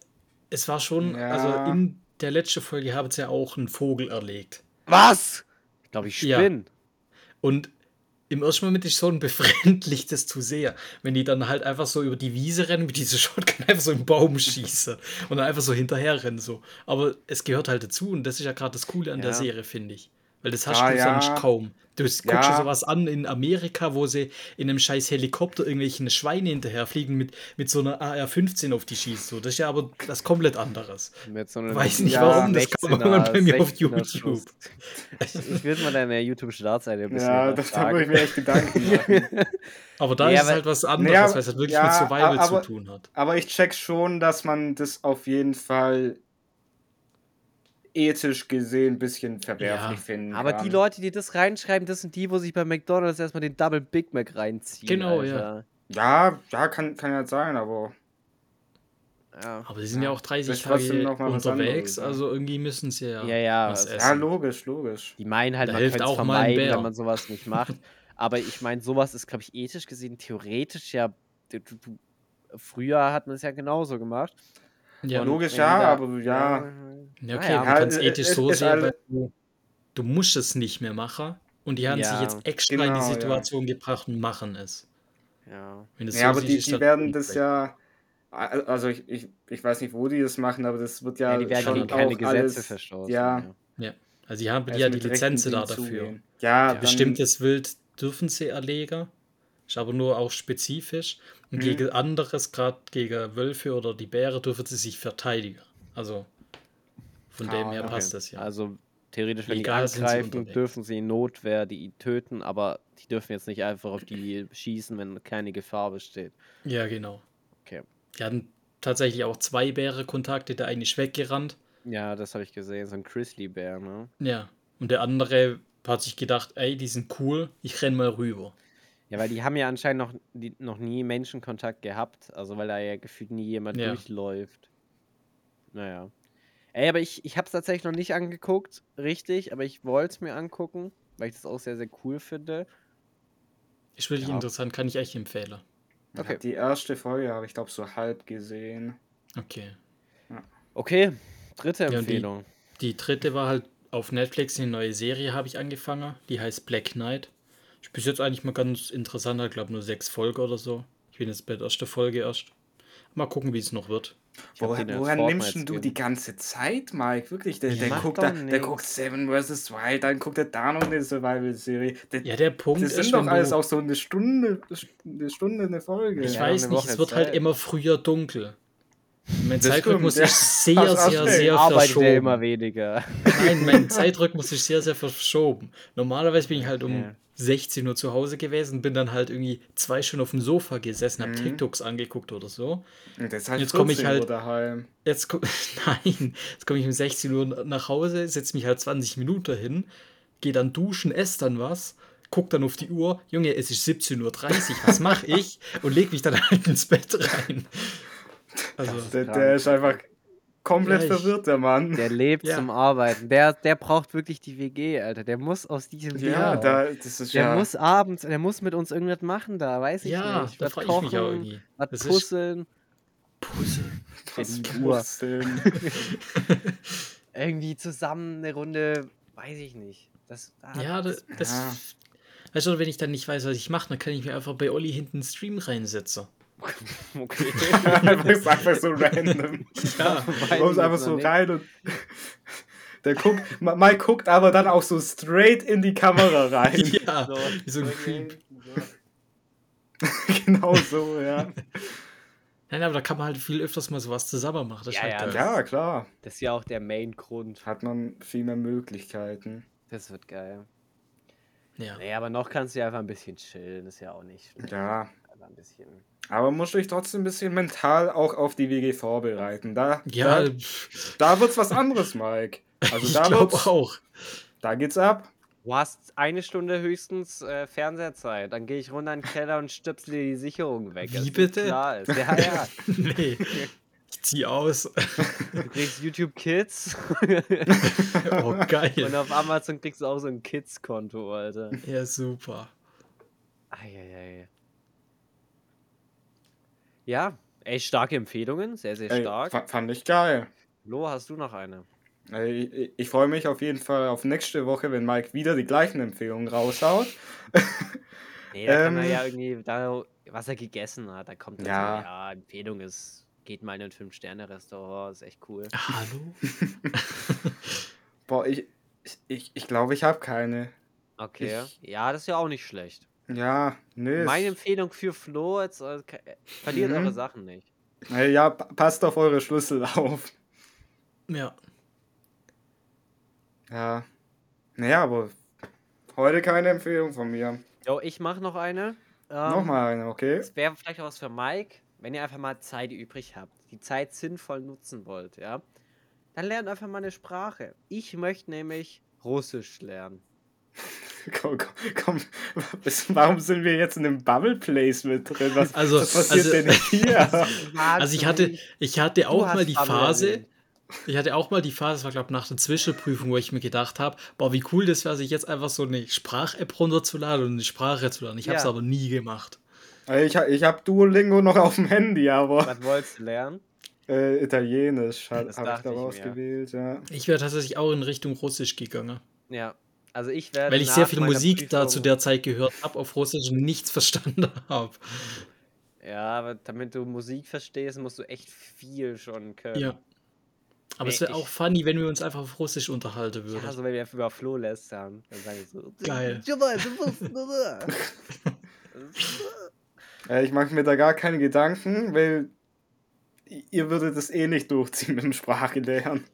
es war schon, Ja. also in der letzten Folge haben sie ja auch einen Vogel erlegt. was? Ich glaube, ich Ja. spinne. Und im ersten Moment ist schon befremdlich, das zu sehen. Wenn die dann halt einfach so über die Wiese rennen, mit dieser Shotgun einfach so im Baum schießen und dann einfach so hinterher rennen. So. Aber es gehört halt dazu und das ist ja gerade das Coole an der Ja. Serie, finde ich. Weil das hast Ah, du ja. sonst kaum. Du guckst Ja. dir sowas an in Amerika, wo sie in einem scheiß Helikopter irgendwelche Schweine hinterherfliegen mit, mit so einer AR-15 auf die schießt. So. Das ist ja aber was komplett anderes. Mit so Weiß nicht Ja, warum, das kam 16er irgendwann bei mir auf 16er YouTube. Schuss. Ich würde mal deine YouTube-Startseite ein bisschen Ja, das da muss ich mir echt Gedanken machen. Aber da Ja, ist es halt was anderes, Ja, weil es halt wirklich ja, mit Survival aber- zu tun hat. Aber ich check schon, dass man das auf jeden Fall ethisch gesehen ein bisschen verwerflich Ja, finden Aber kann. die Leute, die das reinschreiben, das sind die, wo sich bei McDonalds erstmal den Double Big Mac reinziehen. Genau, Alter. Ja, ja, kann, kann ja sein, aber. ja. Aber sie sind ja, Ja, auch 30 das ist trotzdem Tage noch mal was unterwegs, ja. also irgendwie müssen sie ja, Ja, ja, was essen. Ja, logisch, logisch. Die meinen halt, Da man hilft könnte es auch vermeiden, wenn man sowas nicht macht. Aber ich meine, sowas ist, glaube ich, ethisch gesehen theoretisch ja. Du, du, du, früher hat man es ja genauso gemacht. Ja, logisch, ja, da- aber ja. ja, okay, naja. man Ja, kann es es- ethisch so ist sehen, weil du, du musst es nicht mehr machen und die haben sich Ja, jetzt extra in die genau, ja. Situation gebracht und machen es. Ja. Wenn du es Ja, aber siehst, die, die werden das schlecht. ja. Also ich, ich, ich weiß nicht, wo die das machen, aber das wird ja, Ja, die werden schon keine auch Gesetze alles, verstoßen. Ja, Also die haben also ja die Lizenzen da dafür. zugehen. Ja, Ja. Bestimmtes Wild dürfen sie erlegen, ist aber nur auch spezifisch. Und Mhm. gegen anderes, gerade gegen Wölfe oder die Bäre, dürfen sie sich verteidigen. Also von Ah, dem her okay. passt das ja. Also theoretisch, wenn Legal die sie angreifen, unterwegs. dürfen sie in Notwehr die töten, aber die dürfen jetzt nicht einfach auf die schießen, wenn keine Gefahr besteht. Ja, genau. Okay. Die hatten tatsächlich auch zwei Bäre Kontakte, der eine ist weggerannt. Ja, das habe ich gesehen, so ein Grizzly-Bär, ne? Ja. Und der andere hat sich gedacht, ey, die sind cool, ich renn mal rüber. Ja, weil die haben ja anscheinend noch, die, noch nie Menschenkontakt gehabt. Also, weil da ja gefühlt nie jemand Ja. durchläuft. Naja. Ey, aber ich, ich habe es tatsächlich noch nicht angeguckt, richtig, aber ich wollte es mir angucken, weil ich das auch sehr, sehr cool finde. Ist wirklich Ja. interessant, kann ich echt empfehlen. Okay. Ja, die erste Folge habe ich glaube so halb gesehen. Okay. Okay, dritte die- Empfehlung. Die dritte war halt auf Netflix eine neue Serie, habe ich angefangen. Die heißt Black Knight. Ist bis jetzt eigentlich mal ganz interessant, ich glaube nur sechs Folgen oder so. Ich bin jetzt bei der ersten Folge erst. Mal gucken, wie es noch wird. Ich Woher, woher nimmst denn du die ganze Zeit, Mike? Wirklich, der, Ja, der, guckt, doch da, der guckt Seven vs. Wild, dann guckt er da noch eine Survival-Serie. Der- Ja, der Punkt Das ist, sind doch wenn alles auch so eine Stunde, eine Stunde eine Folge. ich Ja, weiß nicht, Woche es wird halt Zeit. immer früher dunkel. Mein Das Zeitrhythmus stimmt, ist ja. sehr, sehr, sehr Arbeitet verschoben. ja immer weniger. Nein, mein Zeitrhythmus ist sehr, sehr verschoben. Normalerweise bin ich halt um Ja. 16 Uhr zu Hause gewesen, bin dann halt irgendwie zwei Stunden auf dem Sofa gesessen, habe Mhm. TikToks angeguckt oder so. Und das ist halt Jetzt komm ich 14 halt- daheim. Jetzt Nein, jetzt komme ich um 16 Uhr nach Hause, setze mich halt 20 Minuten hin, gehe dann duschen, esse dann was, guck dann auf die Uhr, Junge, es ist 17.30 Uhr, was mache ich? Und leg mich dann halt ins Bett rein. Also, Der, der ist einfach komplett Ja, ich- verwirrt, der Mann. Der lebt Ja. zum Arbeiten. Der, der braucht wirklich die WG, Alter. Der muss aus diesem ja, Jahr. da, das ist Der ja. muss abends, der muss mit uns irgendwas machen da, weiß ich ja, nicht. da Was frage ich mich auch irgendwie. was Das puzzeln. Die Uhr. puzzeln. Irgendwie zusammen eine Runde, weiß ich nicht. Das, ah, Ja, das, das Ja. Weißt du, wenn ich dann nicht weiß, was ich mache, dann kann ich mir einfach bei Olli hinten einen Stream reinsetzen. okay. einfach, ist einfach so random. Ja, Kommst ich einfach so rein und. Der guckt, Mike guckt aber dann auch so straight in die Kamera rein. ja. So, wie so ein Creep. genau so, ja. Nein, aber da kann man halt viel öfters mal sowas zusammen machen. Das ist Ja, halt ja. Ja, klar. Das ist ja auch der Main-Grund. Hat man viel mehr Möglichkeiten. Das wird geil. Ja. Nee, aber noch kannst du ja einfach ein bisschen chillen. Ist ja auch nicht schlimm. Ja. Aber ein bisschen. Aber musst dich trotzdem ein bisschen mental auch auf die WG vorbereiten. Da, Ja, da, da wird's was anderes, Mike. Also ich da glaube wird's, auch. da geht's ab. Du hast eine Stunde höchstens äh, Fernsehzeit. Dann gehe ich runter in den Keller und stöpsel dir die Sicherung weg. Wie das bitte? Klar ist. Ja, ja. nee. Ich zieh aus. Du kriegst YouTube Kids Oh, und geil. auf Amazon kriegst du auch so ein Kids-Konto, Alter. Ja, super. Eieiei. Ja, ey, starke Empfehlungen, sehr, sehr Ey, stark. fa- fand ich geil. Lo, hast du noch eine? Ey, Ich, ich freue mich auf jeden Fall auf nächste Woche, wenn Mike wieder die gleichen Empfehlungen raushaut. Nee, da kann er Ähm. ja irgendwie, da, was er gegessen hat, da kommt dann Ja. so, ja, Empfehlung ist, geht mal in ein 5-Sterne-Restaurant, ist echt cool. Hallo? Boah, ich ich, ich, ich glaube, ich habe keine. Okay, Ich- ja, das ist ja auch nicht schlecht. Ja, nö. Meine Empfehlung für Flo, jetzt, äh, äh, verliert Mhm. eure Sachen nicht. Ey, ja, pa- passt auf eure Schlüssel auf. Ja. Ja. Naja, aber heute keine Empfehlung von mir. Jo, ich mach noch eine. Ähm, Nochmal eine, okay? Das wäre vielleicht auch was für Mike, wenn ihr einfach mal Zeit übrig habt, die Zeit sinnvoll nutzen wollt, ja. Dann lernt einfach mal eine Sprache. Ich möchte nämlich Russisch lernen. Komm, komm, komm. Was- Warum sind wir jetzt in einem Bubble Place mit drin? Was, Also- was passiert also- denn hier? Also ich hatte, ich hatte auch mal die Bubble Phase, erwähnt. ich hatte auch mal die Phase, das war glaube nach der Zwischenprüfung, wo ich mir gedacht habe, boah, wie cool das wäre, sich jetzt einfach so eine Sprach-App runterzuladen und eine Sprache zu lernen. Ich habe es Ja. aber nie gemacht. Ich, ich habe Duolingo noch auf dem Handy, aber Was wolltest du lernen? äh, Italienisch habe Das hab ich da ich mir. ausgewählt, ja. Ich wäre tatsächlich auch in Richtung Russisch gegangen. Ja. Also ich werde. Weil ich sehr viel Musik da zu Prüfung- der Zeit gehört habe auf Russisch und nichts verstanden habe. Ja, aber damit du Musik verstehst, musst du echt viel schon können. Ja. Aber es Nee, wäre auch funny, wenn wir uns einfach auf Russisch unterhalten Ja, würden. so wenn wir einfach über Flo lästern, dann sage ich so. Geil. Äh, ich mache mir da gar keine Gedanken, weil ihr würdet es eh nicht durchziehen mit dem Sprache lernen.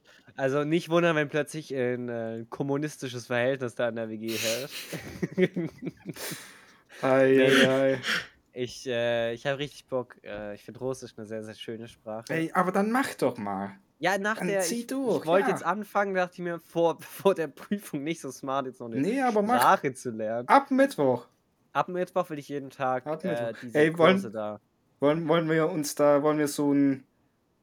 Also nicht wundern, wenn plötzlich ein äh, kommunistisches Verhältnis da in der WG herrscht. Ei, ei, ei. ich äh, ich habe richtig Bock. Äh, ich finde Russisch eine sehr, sehr schöne Sprache. Ey, aber dann mach doch mal. ja, nach dann der. zieh Ich, durch, ich wollte ja. jetzt anfangen, dachte ich mir vor, vor der Prüfung nicht so smart, jetzt noch eine Nee, aber mach Sprache zu lernen. ab Mittwoch. ab Mittwoch will ich jeden Tag äh, diese Ey, wollen- da. Wollen, wollen wir uns da, wollen wir so ein,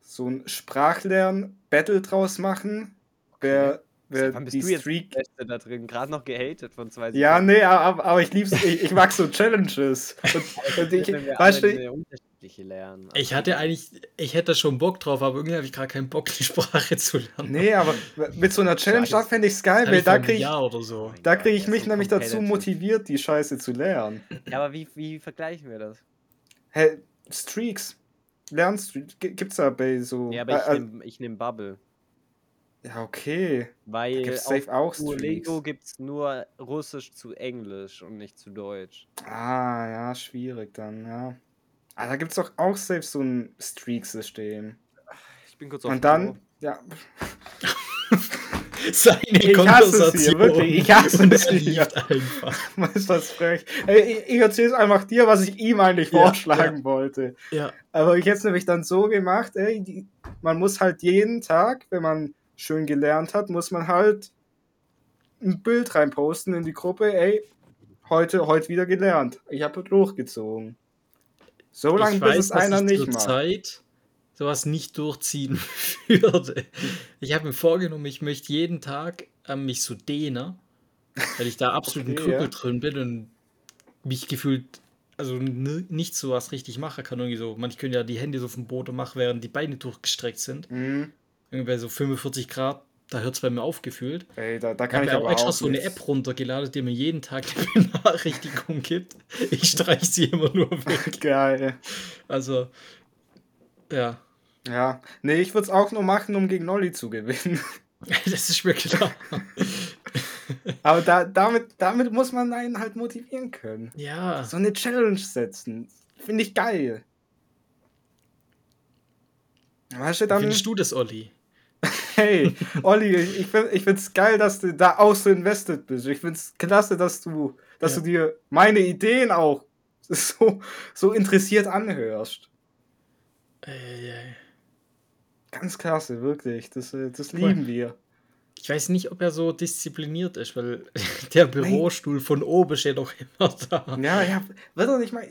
so ein Sprachlern-Battle draus machen? Wer, wer Wann bist die du jetzt Streak. der Beste da drin? Gerade noch gehatet von zwei Ja, nee, aber, aber ich lieb's, ich, ich mag so Challenges. Und, und ich, weißt du, unterschiedliche lernen. Ich hatte eigentlich, ich hätte schon Bock drauf, aber irgendwie habe ich gerade keinen Bock, die Sprache zu lernen. nee, aber mit so einer Challenge, da fände ich's geil, weil da vor einem krieg ich, so. Oh da krieg ich mich nämlich dazu motiviert, die Scheiße zu lernen. Ja, aber wie, wie vergleichen wir das? Hä, Streaks. Lernstreaks. G- Gibt's da bei so. Ja, aber ich äh, äh, nehme ich nehm Bubble. ja, okay. Weil Gibt's auf safe auch Streaks. gibt es nur Russisch zu Englisch und nicht zu Deutsch. Ah, ja, schwierig dann, ja. Ah, da gibt's doch auch safe so ein Streak-System. Ich bin kurz Und dann, ja, Seine Ich hasse es hier, wirklich, ich hasse es er hier. einfach. ist das frech. Ich, ich erzähl's einfach dir, was ich ihm eigentlich Ja, vorschlagen wollte. Ja, Aber ich hätte es nämlich dann so gemacht, ey, die, man muss halt jeden Tag, wenn man schön gelernt hat, muss man halt ein Bild reinposten in die Gruppe, ey, heute, heute wieder gelernt. Ich habe durchgezogen. So lange, bis es einer ich nicht macht. Zeit sowas nicht durchziehen würde. Ich habe mir vorgenommen, ich möchte jeden Tag ähm, mich so dehnen, weil ich da absolut ein Okay, Krüppel ja. drin bin und mich gefühlt also ni- nicht so was richtig machen kann. Irgendwie so, manche können ja die Hände so dem Boden machen, während die Beine durchgestreckt sind. Mhm. Irgendwie so 45 Grad, da hört es bei mir aufgefühlt. Ey, da, da Ich kann habe ich ja auch aber extra so eine. App runtergeladen, die mir jeden Tag eine Benachrichtigung gibt. Ich streiche sie immer nur weg. Geil. Also, ja, Ja. Nee, ich würde es auch nur machen, um gegen Nolly zu gewinnen. das ist mir klar. Aber da, damit, damit muss man einen halt motivieren können. Ja, So eine Challenge setzen. Finde ich geil. Weißt du, wie dann, findest du das, Olli? hey, Olli, ich, ich finde es geil, dass du da auch so invested bist. Ich finde es klasse, dass du, dass Ja. du dir meine Ideen auch so, so interessiert anhörst. Äh, Ganz klasse, wirklich. Das, äh, das Cool. lieben wir. ich weiß nicht, ob er so diszipliniert ist, weil der Bürostuhl von oben steht doch immer da. Ja, ja, wird er nicht mal.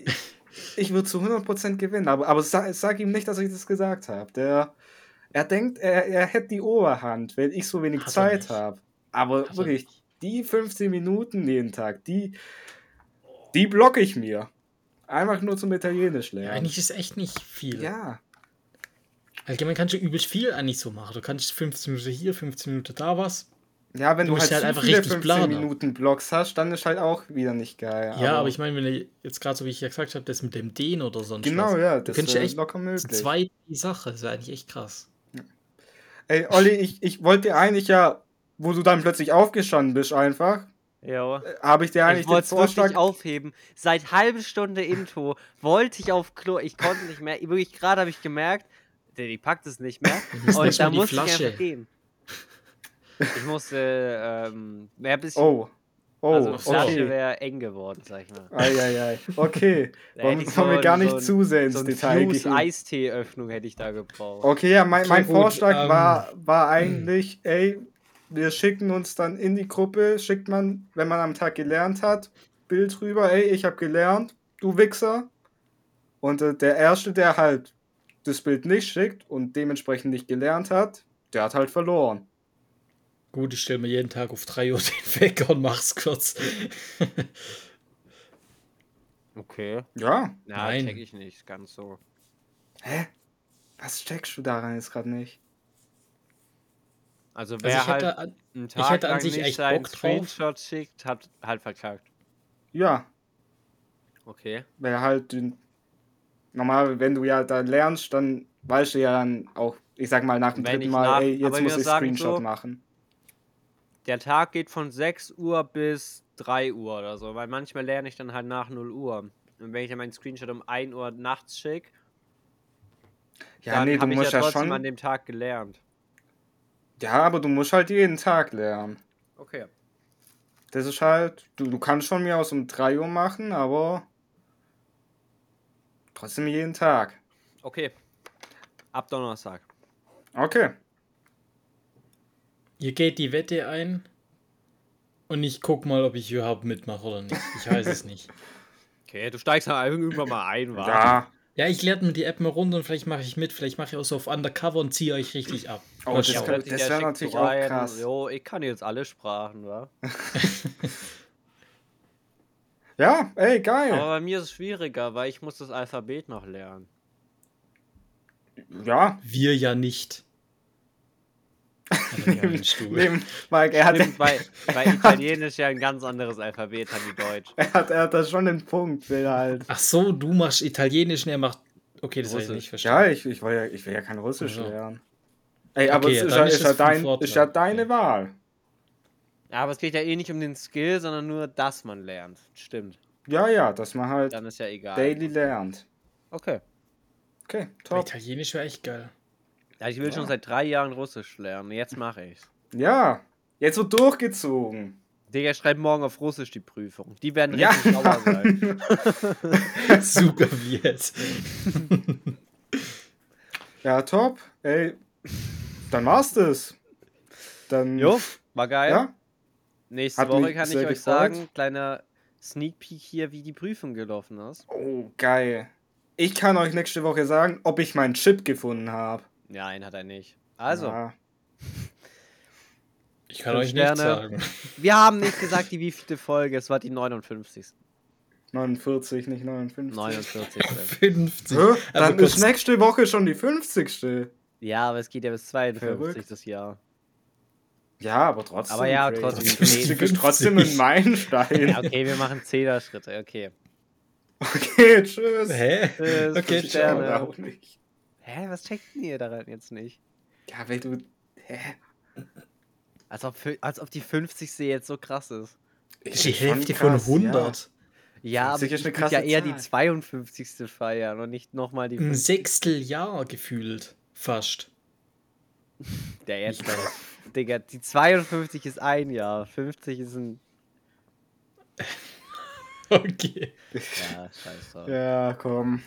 Ich, würde zu 100% gewinnen, aber, aber sag, sag ihm nicht, dass ich das gesagt habe. Der, er denkt, er, er hätte die Oberhand, weil ich so wenig Hat Zeit habe. Aber Hat wirklich, die 15 Minuten jeden Tag, die, die blocke ich mir. Einfach nur zum Italienisch Ja, lernen. eigentlich ist echt nicht viel. Ja, Allgemein kannst du übelst viel eigentlich so machen. Du kannst 15 Minuten hier, 15 Minuten da was. ja, wenn Du du, halt, halt einfach viele richtig 15 planen. Minuten Blocks hast, dann ist halt auch wieder nicht geil. Ja, aber, ich meine, wenn du jetzt gerade so wie ich ja gesagt habe, das mit dem Dehn oder sonst Genau, was. ja, Du das könntest ja ist echt locker möglich. zweit die Sache. Das wäre eigentlich echt krass. Ey, Olli, ich, ich wollte dir eigentlich ja, wo du dann plötzlich aufgestanden bist, einfach, Ja. habe ich dir eigentlich Ich den Vorschlag. wirklich aufheben. Seit halbe Stunde Intro wollte ich auf Klo. Ich konnte nicht mehr. Wirklich gerade habe ich gemerkt, die packt es nicht mehr. Und da musste ich Flasche. einfach gehen. Ich musste ähm, mehr ein bisschen. Oh. Oh, also Flasche okay. wäre eng geworden, sag ich mal. Eieiei. Okay. Wollen, ich wollen wir so gar nicht so zu sehr ins So Detail Fuse gehen. Eistee-Öffnung hätte ich da gebraucht. Okay, ja, mein, mein gut, Vorschlag ähm, war, war eigentlich, ey, wir schicken uns dann in die Gruppe, schickt man, wenn man am Tag gelernt hat, Bild rüber, ey, ich habe gelernt, du Wichser. Und äh, der Erste, der halt das Bild nicht schickt und dementsprechend nicht gelernt hat, der hat halt verloren. Gut, ich stelle mir jeden Tag auf 3 Uhr den Wecker und mach's kurz. Okay. Ja. Ja, Nein. check ich nicht ganz so. Hä? Was steckst du daran jetzt gerade nicht? Also Also wer ich halt hätte, an- einen Tag hätte an lang sich nicht echt Bock drauf. Screenshot schickt, hat halt verkackt. Ja, Okay. weil halt du- normal, wenn du ja da lernst, dann weißt du ja dann auch, ich sag mal nach dem Wenn dritten Mal, nach- ey, jetzt muss ich Screenshot so, machen. Der Tag geht von 6 Uhr bis 3 Uhr oder so, weil manchmal lerne ich dann halt nach 0 Uhr. Und wenn ich dann meinen Screenshot um 1 Uhr nachts schicke, Ja, dann nee, du habe ich musst ja ja trotzdem schon. an dem Tag gelernt. Ja, aber du musst halt jeden Tag lernen. Okay. Das ist halt, du, du kannst von mir aus um 3 Uhr machen, aber trotzdem jeden Tag. Okay. Ab Donnerstag. Okay. Ihr geht die Wette ein und ich guck mal, ob ich überhaupt mitmache oder nicht. Ich weiß es nicht. Okay, du steigst halt irgendwann mal ein, wa? Ja. Ja, ich lerne mir die App mal runter und vielleicht mache ich mit. Vielleicht mache ich auch so auf Undercover und ziehe euch richtig ab. Oh, das das ja wär schick natürlich auch krass. Jo, ich kann jetzt alle Sprachen, wa? Ja, ey, geil. Aber bei mir ist es schwieriger, weil ich muss das Alphabet noch lernen. ja, Wir ja nicht. Stuhl. neben Mike, er hat, Stimmt, weil, weil Italienisch ja ein ganz anderes Alphabet hat wie Deutsch. er hat, er hat da schon einen Punkt, will halt. Ach so, du machst Italienisch und er macht. Okay, das habe ich Russisch. nicht verstanden. Ja, ich, ich, will ja, ich will ja kein Russisch Ach so. lernen. Ey, aber Okay, es ist, ja, ist ist, ja dein, ist ja deine. Wahl. Ja, aber es geht ja eh nicht um den Skill, sondern nur, dass man lernt. Stimmt. Ja, ja, dass man halt Dann ist ja egal. daily lernt. Okay. Okay, top. Italienisch wäre echt geil. Ja, ich will schon Ja. seit drei Jahren Russisch lernen. Jetzt mache ich's. Ja, jetzt wird durchgezogen. Digga, ich schreibe morgen auf Russisch die Prüfung. Die werden Ja. richtig sauer sein. Super wie jetzt. Ja, top. Ey, dann war's das. Dann, Jo, war geil. ja, Nächste Hat Woche kann ich euch gefreut. sagen, kleiner Sneak Peek hier, wie die Prüfung gelaufen ist. oh, geil. Ich kann euch nächste Woche sagen, ob ich meinen Chip gefunden habe. Ja, einen hat er nicht. Also, Ja. Ich kann euch nichts Sterne. sagen. wir haben nicht gesagt, die wievielte Folge. Es war die 59. 49, nicht 59. 49. 50. Hä? Also Dann kurz- ist nächste Woche schon die 50. ja, aber es geht ja bis 52 Verrückt. das Jahr. Ja, aber trotzdem. Aber ja, crazy. trotzdem 50 ist trotzdem 50. ein Meilenstein. Ja, okay, wir machen 10er Schritte. Okay. Okay, tschüss. Hä? Tschüss, Okay. Sterne. auch nicht. Hä, was checkt denn ihr daran jetzt nicht? Ja, weil du. Hä? Als ob, als ob die 50. jetzt so krass ist. Das ist die Hälfte von krass, 100. Ja, aber 50 ich würde ja eher die Zahl. 52. feiern und nicht nochmal die Ein 50. Sechsteljahr gefühlt. Fast. Der jetzt, Digga, die 52 ist ein Jahr, 50 ist ein. Okay. Ja, scheiße. Ja, komm.